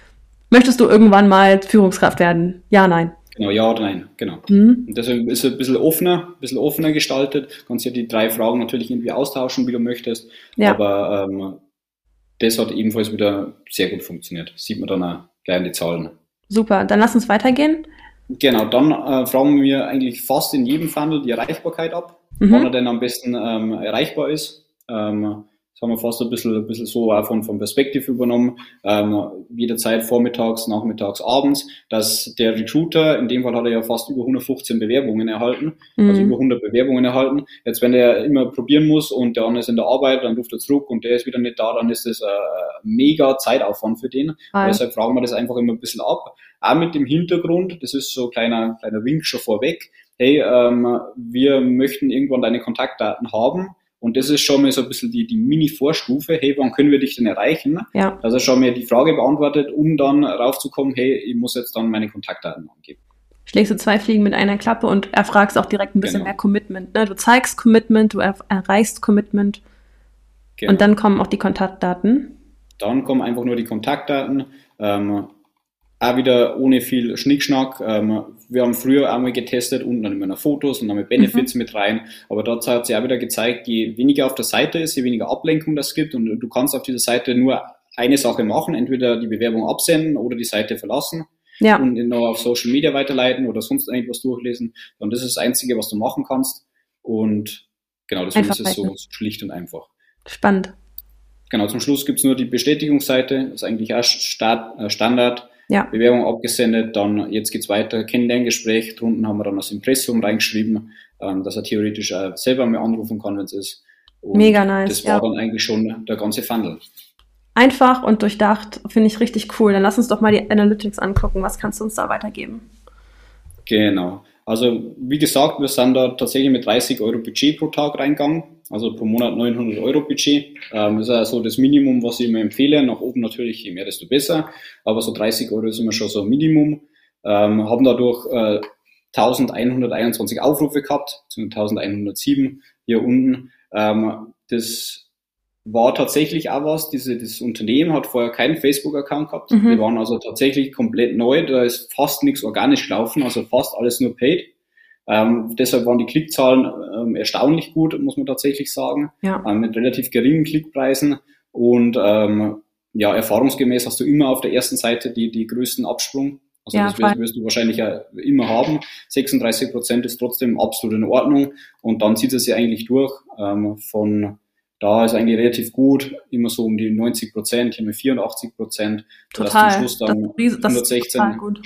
möchtest du irgendwann mal Führungskraft werden? Ja, nein. Genau, ja oder nein, genau. Mhm. Und deswegen ist es ein bisschen offener, ein bisschen offener gestaltet. Du kannst ja die drei Fragen natürlich irgendwie austauschen, wie du möchtest. Ja. Aber ähm, das hat ebenfalls wieder sehr gut funktioniert. Sieht man dann auch gleich in die Zahlen. Super, dann lass uns weitergehen. Genau, dann äh, fragen wir eigentlich fast in jedem Funnel die Erreichbarkeit ab, mhm. wann er denn am besten ähm, erreichbar ist. Ähm, haben wir fast ein bisschen, ein bisschen so auch von, von Perspektive übernommen, ähm, jederzeit vormittags, nachmittags, abends, dass der Recruiter, in dem Fall hat er ja fast über 115 Bewerbungen erhalten, mhm. also über 100 Bewerbungen erhalten. Jetzt, wenn der immer probieren muss und der andere ist in der Arbeit, dann ruft er zurück und der ist wieder nicht da, dann ist das ein mega Zeitaufwand für den. Ah. Deshalb fragen wir das einfach immer ein bisschen ab. Auch mit dem Hintergrund, das ist so ein kleiner, kleiner Wink schon vorweg, hey, ähm, wir möchten irgendwann deine Kontaktdaten haben, und das ist schon mal so ein bisschen die, die Mini-Vorstufe, hey, wann können wir dich denn erreichen? Ja. Dass er schon mal die Frage beantwortet, um dann raufzukommen, hey, ich muss jetzt dann meine Kontaktdaten angeben. Schlägst du zwei Fliegen mit einer Klappe und erfragst auch direkt ein bisschen genau. mehr Commitment. Ne? Du zeigst Commitment, du er erreichst Commitment genau. und dann kommen auch die Kontaktdaten. Dann kommen einfach nur die Kontaktdaten. Ähm, auch wieder ohne viel Schnickschnack. Ähm, wir haben früher einmal getestet, unten dann immer noch Fotos und dann mit Benefits mhm. mit rein. Aber dort hat sich auch wieder gezeigt, je weniger auf der Seite ist, je weniger Ablenkung das gibt und du kannst auf dieser Seite nur eine Sache machen, entweder die Bewerbung absenden oder die Seite verlassen ja. und noch auf Social Media weiterleiten oder sonst irgendwas durchlesen. Und das ist das Einzige, was du machen kannst. Und genau, deswegen ist es so, so schlicht und einfach. Spannend. Genau, zum Schluss gibt's nur die Bestätigungsseite, das ist eigentlich auch Start, äh, Standard ja. Bewerbung abgesendet, dann jetzt geht's weiter, Kennenlerngespräch, drunten haben wir dann das Impressum reingeschrieben, ähm, dass er theoretisch äh, selber mal anrufen kann, wenn es ist. Und Mega nice. Das war ja. dann eigentlich schon der ganze Funnel. Einfach und durchdacht, finde ich richtig cool. Dann lass uns doch mal die Analytics angucken. Was kannst du uns da weitergeben? Genau. Also wie gesagt, wir sind da tatsächlich mit 30 Euro Budget pro Tag reingegangen, also pro Monat 900 Euro Budget. Ähm, das ist also das Minimum, was ich immer empfehle. Nach oben natürlich, je mehr, desto besser. Aber so 30 Euro ist immer schon so ein Minimum. Ähm, haben dadurch äh, 1121 Aufrufe gehabt, 1107 hier unten. Ähm, das war tatsächlich auch was, diese, das Unternehmen hat vorher keinen Facebook-Account gehabt. Mhm. Wir waren also tatsächlich komplett neu, da ist fast nichts organisch gelaufen, also fast alles nur paid. Ähm, deshalb waren die Klickzahlen ähm, erstaunlich gut, muss man tatsächlich sagen, ja. ähm, mit relativ geringen Klickpreisen und ähm, ja, erfahrungsgemäß hast du immer auf der ersten Seite die, die größten Absprung. Also ja, das wirst, wirst, du wahrscheinlich ja immer haben. 36 Prozent ist trotzdem absolut in Ordnung und dann zieht es ja eigentlich durch ähm, von da ist eigentlich relativ gut, immer so um die 90 Prozent, hier mit 84 Prozent. Total. Zum Schluss dann das, das 116, gut.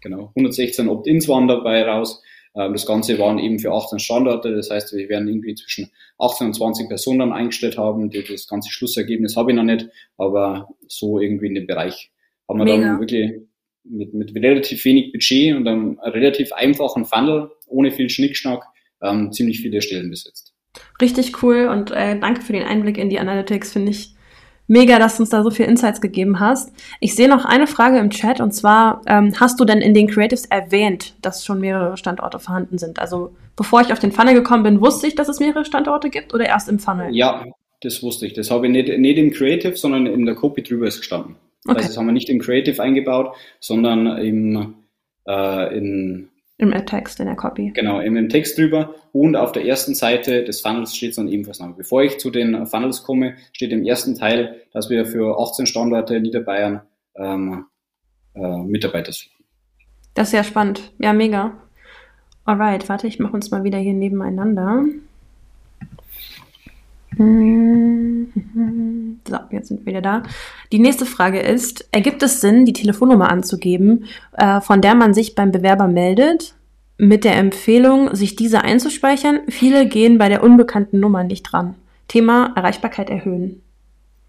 Genau, 116 Opt-ins waren dabei raus. Ähm, das Ganze waren eben für 18 Standorte, das heißt, wir werden irgendwie zwischen 18 und 20 Personen dann eingestellt haben. Das ganze Schlussergebnis habe ich noch nicht, aber so irgendwie in dem Bereich haben wir Mega. dann wirklich mit, mit relativ wenig Budget und einem relativ einfachen Funnel, ohne viel Schnickschnack, ähm, ziemlich viele Stellen besetzt. Richtig cool und äh, danke für den Einblick in die Analytics. Finde ich mega, dass du uns da so viel Insights gegeben hast. Ich sehe noch eine Frage im Chat und zwar, ähm, hast du denn in den Creatives erwähnt, dass schon mehrere Standorte vorhanden sind? Also bevor ich auf den Funnel gekommen bin, wusste ich, dass es mehrere Standorte gibt oder erst im Funnel? Ja, das wusste ich. Das habe ich nicht, nicht im Creative, sondern in der Copy drüber ist gestanden. Okay. Also das haben wir nicht im Creative eingebaut, sondern im, äh, in im Text, in der Copy. Genau, im Text drüber. Und auf der ersten Seite des Funnels steht dann ebenfalls noch. Bevor ich zu den Funnels komme, steht im ersten Teil, dass wir für 18 Standorte Niederbayern ähm, äh, Mitarbeiter suchen. Das ist ja spannend. Ja, mega. Alright, warte, ich mache uns mal wieder hier nebeneinander. So, jetzt sind wir wieder da. Die nächste Frage ist, ergibt es Sinn, die Telefonnummer anzugeben, äh, von der man sich beim Bewerber meldet, mit der Empfehlung, sich diese einzuspeichern? Viele gehen bei der unbekannten Nummer nicht dran. Thema Erreichbarkeit erhöhen.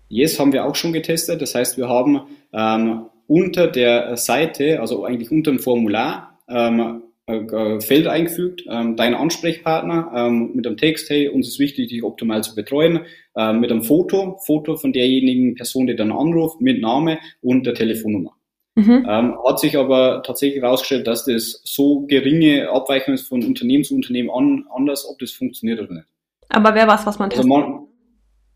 Yes, haben wir auch schon getestet. Das heißt, wir haben ähm, unter der Seite, also eigentlich unter dem Formular, ähm, äh, äh, Feld eingefügt, ähm, dein Ansprechpartner ähm, mit einem Text, hey, uns ist wichtig, dich optimal zu betreuen, ähm, mit einem Foto, Foto von derjenigen Person, die dann anruft, mit Name und der Telefonnummer. Mhm. Ähm, hat sich aber tatsächlich herausgestellt, dass das so geringe Abweichung ist von Unternehmen zu Unternehmen an, anders, ob das funktioniert oder nicht. Aber wäre was, was man also man,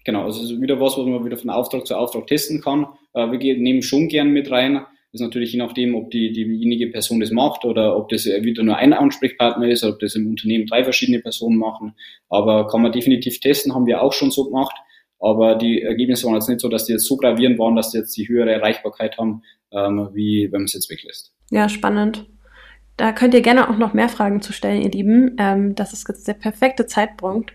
Genau, also es ist wieder was, was man wieder von Auftrag zu Auftrag testen kann. Äh, wir nehmen schon gern mit rein, ist natürlich je nachdem, ob die, diejenige Person das macht oder ob das wieder nur ein Ansprechpartner ist, oder ob das im Unternehmen drei verschiedene Personen machen. Aber kann man definitiv testen, haben wir auch schon so gemacht. Aber die Ergebnisse waren jetzt nicht so, dass die jetzt so gravierend waren, dass die jetzt die höhere Erreichbarkeit haben, ähm, wie wenn man es jetzt weglässt. Ja, spannend. Da könnt ihr gerne auch noch mehr Fragen zu stellen, ihr Lieben. Ähm, das ist jetzt der perfekte Zeitpunkt.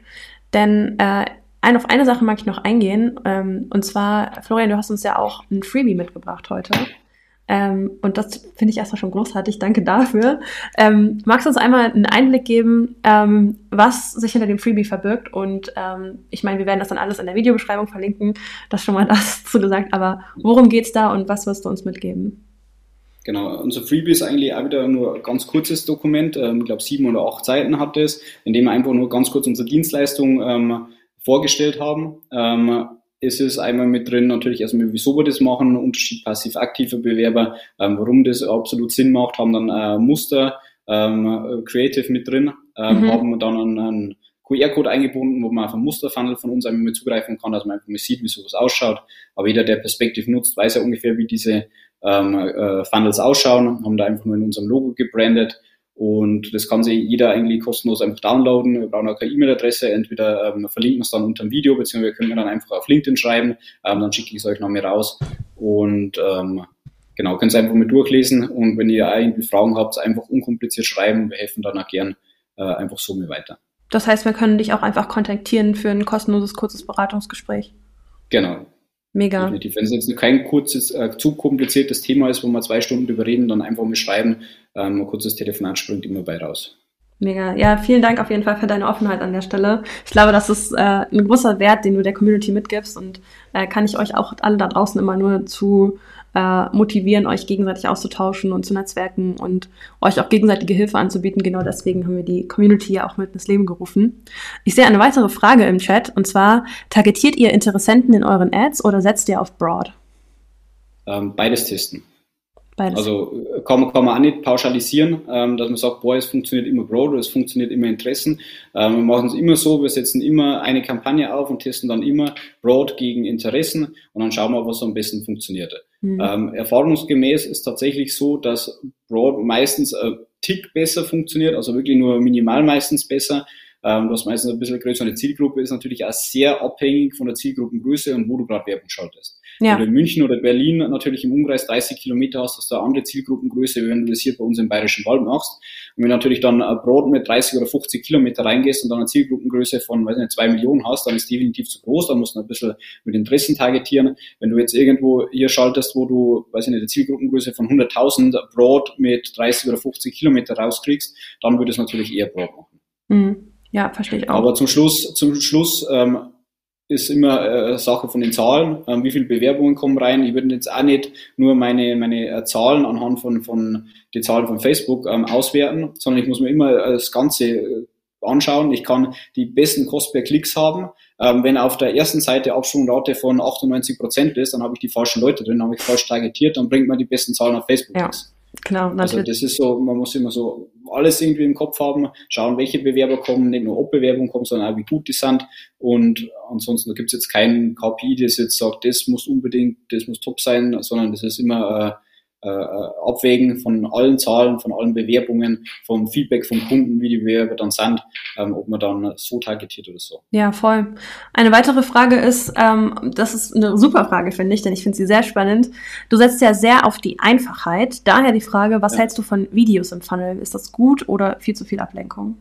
Denn äh, ein, auf eine Sache mag ich noch eingehen. Ähm, und zwar, Florian, du hast uns ja auch ein Freebie mitgebracht heute. Ähm, und das finde ich erstmal schon großartig. Danke dafür. Ähm, magst du uns einmal einen Einblick geben, ähm, was sich hinter dem Freebie verbirgt? Und ähm, ich meine, wir werden das dann alles in der Videobeschreibung verlinken. Das schon mal das zu gesagt. Aber worum geht's da und was wirst du uns mitgeben? Genau, unser Freebie ist eigentlich auch wieder nur ein ganz kurzes Dokument. Ähm, ich glaube, sieben oder acht Seiten hat es, in dem wir einfach nur ganz kurz unsere Dienstleistung ähm, vorgestellt haben. Ist es einmal mit drin, natürlich erstmal, wieso wir das machen, Unterschied passiv-aktiver Bewerber, ähm, warum das absolut Sinn macht, haben dann äh, Muster, ähm, Creative mit drin, ähm, mhm. haben dann einen, einen QR-Code eingebunden, wo man auf ein Musterfunnel von uns einmal mit zugreifen kann, dass man einfach mal sieht, wie sowas ausschaut. Aber jeder, der Perspective nutzt, weiß ja ungefähr, wie diese ähm, äh, Funnels ausschauen, haben da einfach nur in unserem Logo gebrandet und das kann sich jeder eigentlich kostenlos einfach downloaden. Wir brauchen auch keine E-Mail-Adresse. Entweder ähm, verlinken wir es dann unter dem Video, beziehungsweise können wir dann einfach auf LinkedIn schreiben. Ähm, dann schicke ich es euch noch mal raus. Und ähm, genau, könnt ihr einfach mal durchlesen. Und wenn ihr irgendwie Fragen habt, einfach unkompliziert schreiben. Wir helfen dann auch gern äh, einfach so mir weiter. Das heißt, wir können dich auch einfach kontaktieren für ein kostenloses, kurzes Beratungsgespräch. Genau, Mega. Definitiv. Wenn es jetzt kein kurzes, äh, zu kompliziertes Thema ist, wo wir zwei Stunden drüber reden, dann einfach mal schreiben. Ähm, ein kurzes Telefonat springt immer bei raus. Mega. Ja, vielen Dank auf jeden Fall für deine Offenheit an der Stelle. Ich glaube, das ist äh, ein großer Wert, den du der Community mitgibst und äh, kann ich euch auch alle da draußen immer nur zu äh, motivieren, euch gegenseitig auszutauschen und zu netzwerken und euch auch gegenseitige Hilfe anzubieten. Genau deswegen haben wir die Community ja auch mit ins Leben gerufen. Ich sehe eine weitere Frage im Chat und zwar, targetiert ihr Interessenten in euren Ads oder setzt ihr auf Broad? Ähm, beides testen. Beides. Also äh, kann man, kann man auch nicht pauschalisieren, ähm, dass man sagt, boah, es funktioniert immer Broad oder es funktioniert immer Interessen. Ähm, wir machen es immer so, wir setzen immer eine Kampagne auf und testen dann immer Broad gegen Interessen und dann schauen wir, was am besten funktioniert. Mhm. Ähm, erfahrungsgemäß ist tatsächlich so, dass Broad meistens ein Tick besser funktioniert, also wirklich nur minimal meistens besser. Ähm, hast meistens ein bisschen größere Zielgruppe, ist natürlich auch sehr abhängig von der Zielgruppengröße und wo du gerade Werbung schaltest. Ja. Wenn du in München oder Berlin natürlich im Umkreis 30 Kilometer hast, hast du eine andere Zielgruppengröße, wenn du das hier bei uns im Bayerischen Wald machst. Und wenn du natürlich dann ein Brot mit 30 oder 50 Kilometer reingehst und dann eine Zielgruppengröße von, weiß nicht, zwei Millionen hast, dann ist definitiv zu groß, dann musst du ein bisschen mit Interessen targetieren. Wenn du jetzt irgendwo hier schaltest, wo du, weiß ich nicht, eine Zielgruppengröße von 100.000 Brot mit 30 oder 50 Kilometer rauskriegst, dann würde es natürlich eher Brot machen. Mhm. Ja, verstehe ich auch. Aber zum Schluss, zum Schluss ähm, ist immer äh, Sache von den Zahlen, ähm, wie viele Bewerbungen kommen rein. Ich würde jetzt auch nicht nur meine, meine äh, Zahlen anhand von, von die Zahlen von Facebook ähm, auswerten, sondern ich muss mir immer äh, das Ganze anschauen. Ich kann die besten Kost per Klicks haben. Ähm, wenn auf der ersten Seite Absprungrate von 98 Prozent ist, dann habe ich die falschen Leute drin, habe ich falsch targetiert, dann bringt man die besten Zahlen auf Facebook. Ja. Genau, natürlich. Also das ist so, man muss immer so alles irgendwie im Kopf haben, schauen, welche Bewerber kommen, nicht nur ob Bewerbungen kommen, sondern auch wie gut die sind. Und ansonsten gibt es jetzt keinen KPI, das jetzt sagt, das muss unbedingt, das muss top sein, sondern das ist immer äh, abwägen von allen Zahlen, von allen Bewerbungen, vom Feedback vom Kunden, wie die Bewerber dann sind, ähm, ob man dann so targetiert oder so. Ja, voll. Eine weitere Frage ist, ähm, das ist eine super Frage, finde ich, denn ich finde sie sehr spannend. Du setzt ja sehr auf die Einfachheit. Daher die Frage, was ja. hältst du von Videos im Funnel? Ist das gut oder viel zu viel Ablenkung?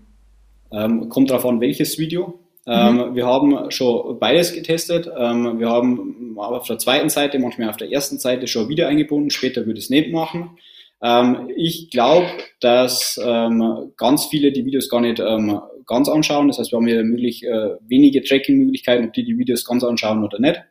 Ähm, kommt darauf an, welches Video. Ähm, mhm. wir haben schon beides getestet. Ähm, wir haben auf der zweiten Seite, manchmal auf der ersten Seite schon wieder eingebunden. Später würde ich es nicht machen. Ähm, ich glaube, dass ähm, ganz viele die Videos gar nicht ähm, ganz anschauen. Das heißt, wir haben hier möglich äh, wenige Tracking-Möglichkeiten, ob die die Videos ganz anschauen oder nicht.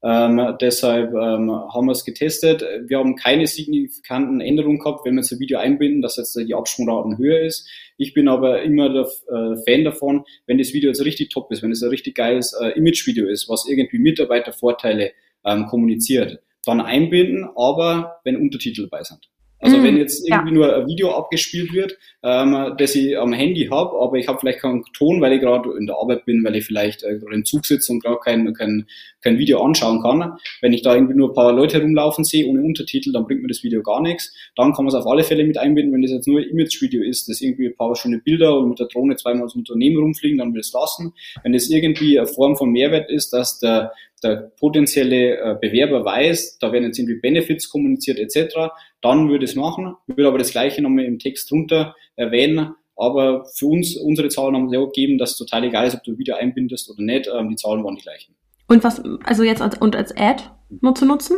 Ähm, deshalb haben wir es getestet. Wir haben keine signifikanten Änderungen gehabt, wenn wir jetzt Video einbinden, dass jetzt die Absprungraten höher ist. Ich bin aber immer der äh, Fan davon, wenn das Video jetzt richtig top ist, wenn es ein richtig geiles äh, Image-Video ist, was irgendwie Mitarbeitervorteile ähm, kommuniziert, dann einbinden, aber wenn Untertitel dabei sind. Also mm, wenn jetzt irgendwie ja. nur ein Video abgespielt wird, ähm, das ich am Handy habe, aber ich habe vielleicht keinen Ton, weil ich gerade in der Arbeit bin, weil ich vielleicht äh, gerade im Zug sitze und gerade kein, kein, kein Video anschauen kann. Wenn ich da irgendwie nur ein paar Leute rumlaufen sehe ohne Untertitel, dann bringt mir das Video gar nichts. Dann kann man es auf alle Fälle mit einbinden. Wenn das jetzt nur ein Image-Video ist, das irgendwie ein paar schöne Bilder und mit der Drohne zweimal ins Unternehmen rumfliegen, dann will es lassen. Wenn das irgendwie eine Form von Mehrwert ist, dass der der potenzielle äh, Bewerber weiß, da werden jetzt irgendwie Benefits kommuniziert etc., dann würde ich es machen, würde aber das gleiche nochmal im Text drunter erwähnen. Aber für uns, unsere Zahlen haben sehr gegeben, dass es total egal ist, ob du wieder einbindest oder nicht. Ähm, die Zahlen waren die gleichen. Und was, also jetzt als, und als Ad nur zu nutzen?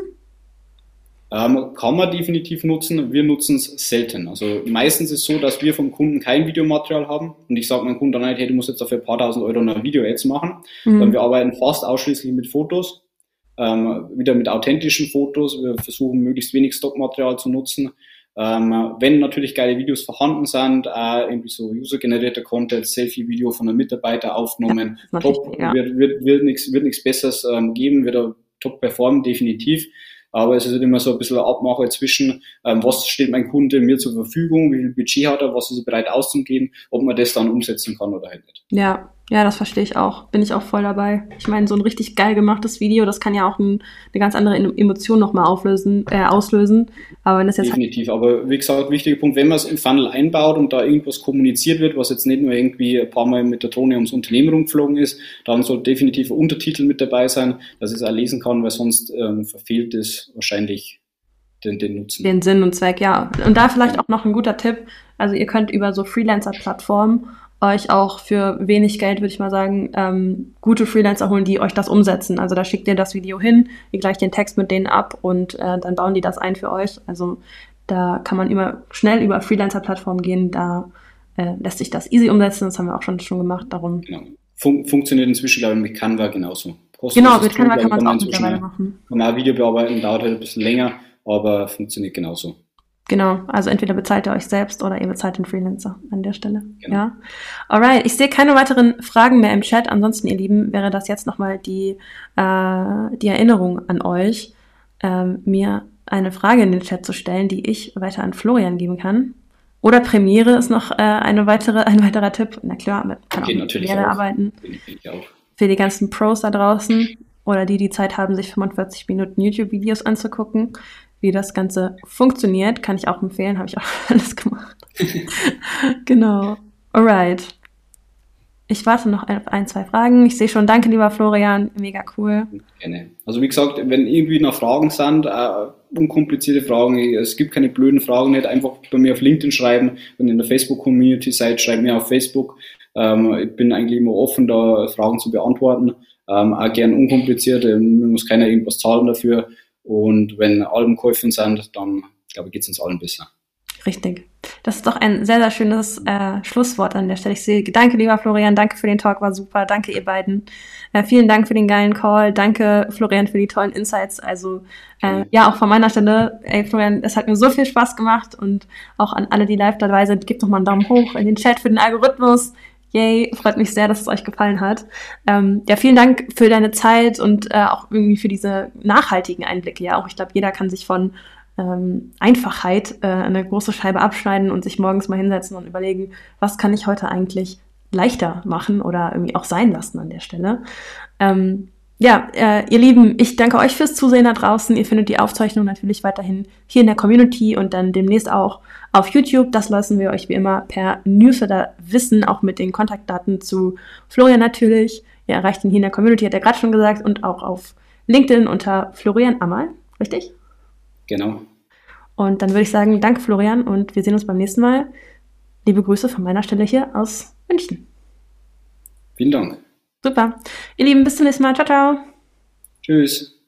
Ähm, kann man definitiv nutzen. Wir nutzen es selten. Also meistens ist es so, dass wir vom Kunden kein Videomaterial haben und ich sage meinem Kunden dann nicht, hey, du musst jetzt dafür ein paar tausend Euro ein Video jetzt machen. Mhm. wir arbeiten fast ausschließlich mit Fotos, ähm, wieder mit authentischen Fotos. Wir versuchen möglichst wenig Stockmaterial zu nutzen. Ähm, wenn natürlich geile Videos vorhanden sind, äh, irgendwie so user-generierte Content, Selfie-Video von einem Mitarbeiter aufgenommen, ja, top, ja. wird, wird, wird nichts wird nichts Besseres ähm, geben, wird er top performen, definitiv. Aber es ist halt immer so ein bisschen eine Abmache zwischen, ähm, was steht mein Kunde mir zur Verfügung, wie viel Budget hat er, was ist er bereit auszugeben, ob man das dann umsetzen kann oder halt nicht. Ja, ja, das verstehe ich auch. Bin ich auch voll dabei. Ich meine, so ein richtig geil gemachtes Video, das kann ja auch ein, eine ganz andere Emotion nochmal auflösen, äh, auslösen. Aber wenn das jetzt halt Definitiv. Halt aber wie gesagt, wichtiger Punkt, wenn man es im Funnel einbaut und da irgendwas kommuniziert wird, was jetzt nicht nur irgendwie ein paar Mal mit der Drohne ums Unternehmen rumgeflogen ist, dann soll definitiv ein Untertitel mit dabei sein, dass ich es auch lesen kann, weil sonst ähm, verfehlt es wahrscheinlich den, den Nutzen. Den Sinn und Zweck, ja. Und da vielleicht auch noch ein guter Tipp. Also ihr könnt über so Freelancer-Plattformen euch auch für wenig Geld, würde ich mal sagen, ähm, gute Freelancer holen, die euch das umsetzen. Also da schickt ihr das Video hin, ihr gleicht den Text mit denen ab und äh, dann bauen die das ein für euch. Also da kann man immer schnell über Freelancer-Plattformen gehen, da äh, lässt sich das easy umsetzen, das haben wir auch schon, schon gemacht, darum. Genau. Fun funktioniert inzwischen, glaube ich, mit Canva genauso. Kostenlos genau, mit Canva kann man es auch mittlerweile machen. Normal Video bearbeiten dauert halt ein bisschen länger, aber funktioniert genauso. Genau, also entweder bezahlt ihr euch selbst oder ihr bezahlt den Freelancer an der Stelle. Genau. Ja. Alright, ich sehe keine weiteren Fragen mehr im Chat. Ansonsten, ihr Lieben, wäre das jetzt nochmal die, äh, die Erinnerung an euch, äh, mir eine Frage in den Chat zu stellen, die ich weiter an Florian geben kann. Oder Premiere ist noch äh, eine weitere, ein weiterer Tipp. Na klar, man kann okay, auch mit Premiere auch. arbeiten. Für die ganzen Pros da draußen oder die, die Zeit haben, sich 45 Minuten YouTube-Videos anzugucken, wie das Ganze funktioniert, kann ich auch empfehlen, habe ich auch alles gemacht. genau. Alright. Ich warte noch auf ein, zwei Fragen. Ich sehe schon, danke lieber Florian, mega cool. Gerne. Also wie gesagt, wenn irgendwie noch Fragen sind, äh, unkomplizierte Fragen, es gibt keine blöden Fragen, nicht einfach bei mir auf LinkedIn schreiben, wenn ihr in der Facebook-Community seid, schreibt mir auf Facebook. Ähm, ich bin eigentlich immer offen, da Fragen zu beantworten. Ähm, auch gern unkompliziert, ähm, muss keiner irgendwas zahlen dafür. Und wenn Alben geholfen sind, dann glaube ich, geht es uns allen besser. Richtig. Das ist doch ein sehr, sehr schönes äh, Schlusswort an der Stelle. Ich sehe, danke, lieber Florian, danke für den Talk, war super. Danke, ihr beiden. Äh, vielen Dank für den geilen Call. Danke, Florian, für die tollen Insights. Also, äh, ja, auch von meiner Stelle, ey, Florian, es hat mir so viel Spaß gemacht und auch an alle, die live dabei sind, gebt doch mal einen Daumen hoch in den Chat für den Algorithmus. Yay, freut mich sehr, dass es euch gefallen hat. Ähm, ja, vielen Dank für deine Zeit und äh, auch irgendwie für diese nachhaltigen Einblicke. Ja, auch ich glaube, jeder kann sich von ähm, Einfachheit äh, eine große Scheibe abschneiden und sich morgens mal hinsetzen und überlegen, was kann ich heute eigentlich leichter machen oder irgendwie auch sein lassen an der Stelle. Ähm, ja, äh, ihr Lieben, ich danke euch fürs Zusehen da draußen. Ihr findet die Aufzeichnung natürlich weiterhin hier in der Community und dann demnächst auch auf YouTube. Das lassen wir euch wie immer per Newsletter wissen, auch mit den Kontaktdaten zu Florian natürlich. Ihr erreicht ihn hier in der Community, hat er gerade schon gesagt, und auch auf LinkedIn unter Florian Amal, richtig? Genau. Und dann würde ich sagen, danke Florian und wir sehen uns beim nächsten Mal. Liebe Grüße von meiner Stelle hier aus München. Vielen Dank. Super. Ihr Lieben, bis zum nächsten Mal. Ciao, ciao. Tschüss.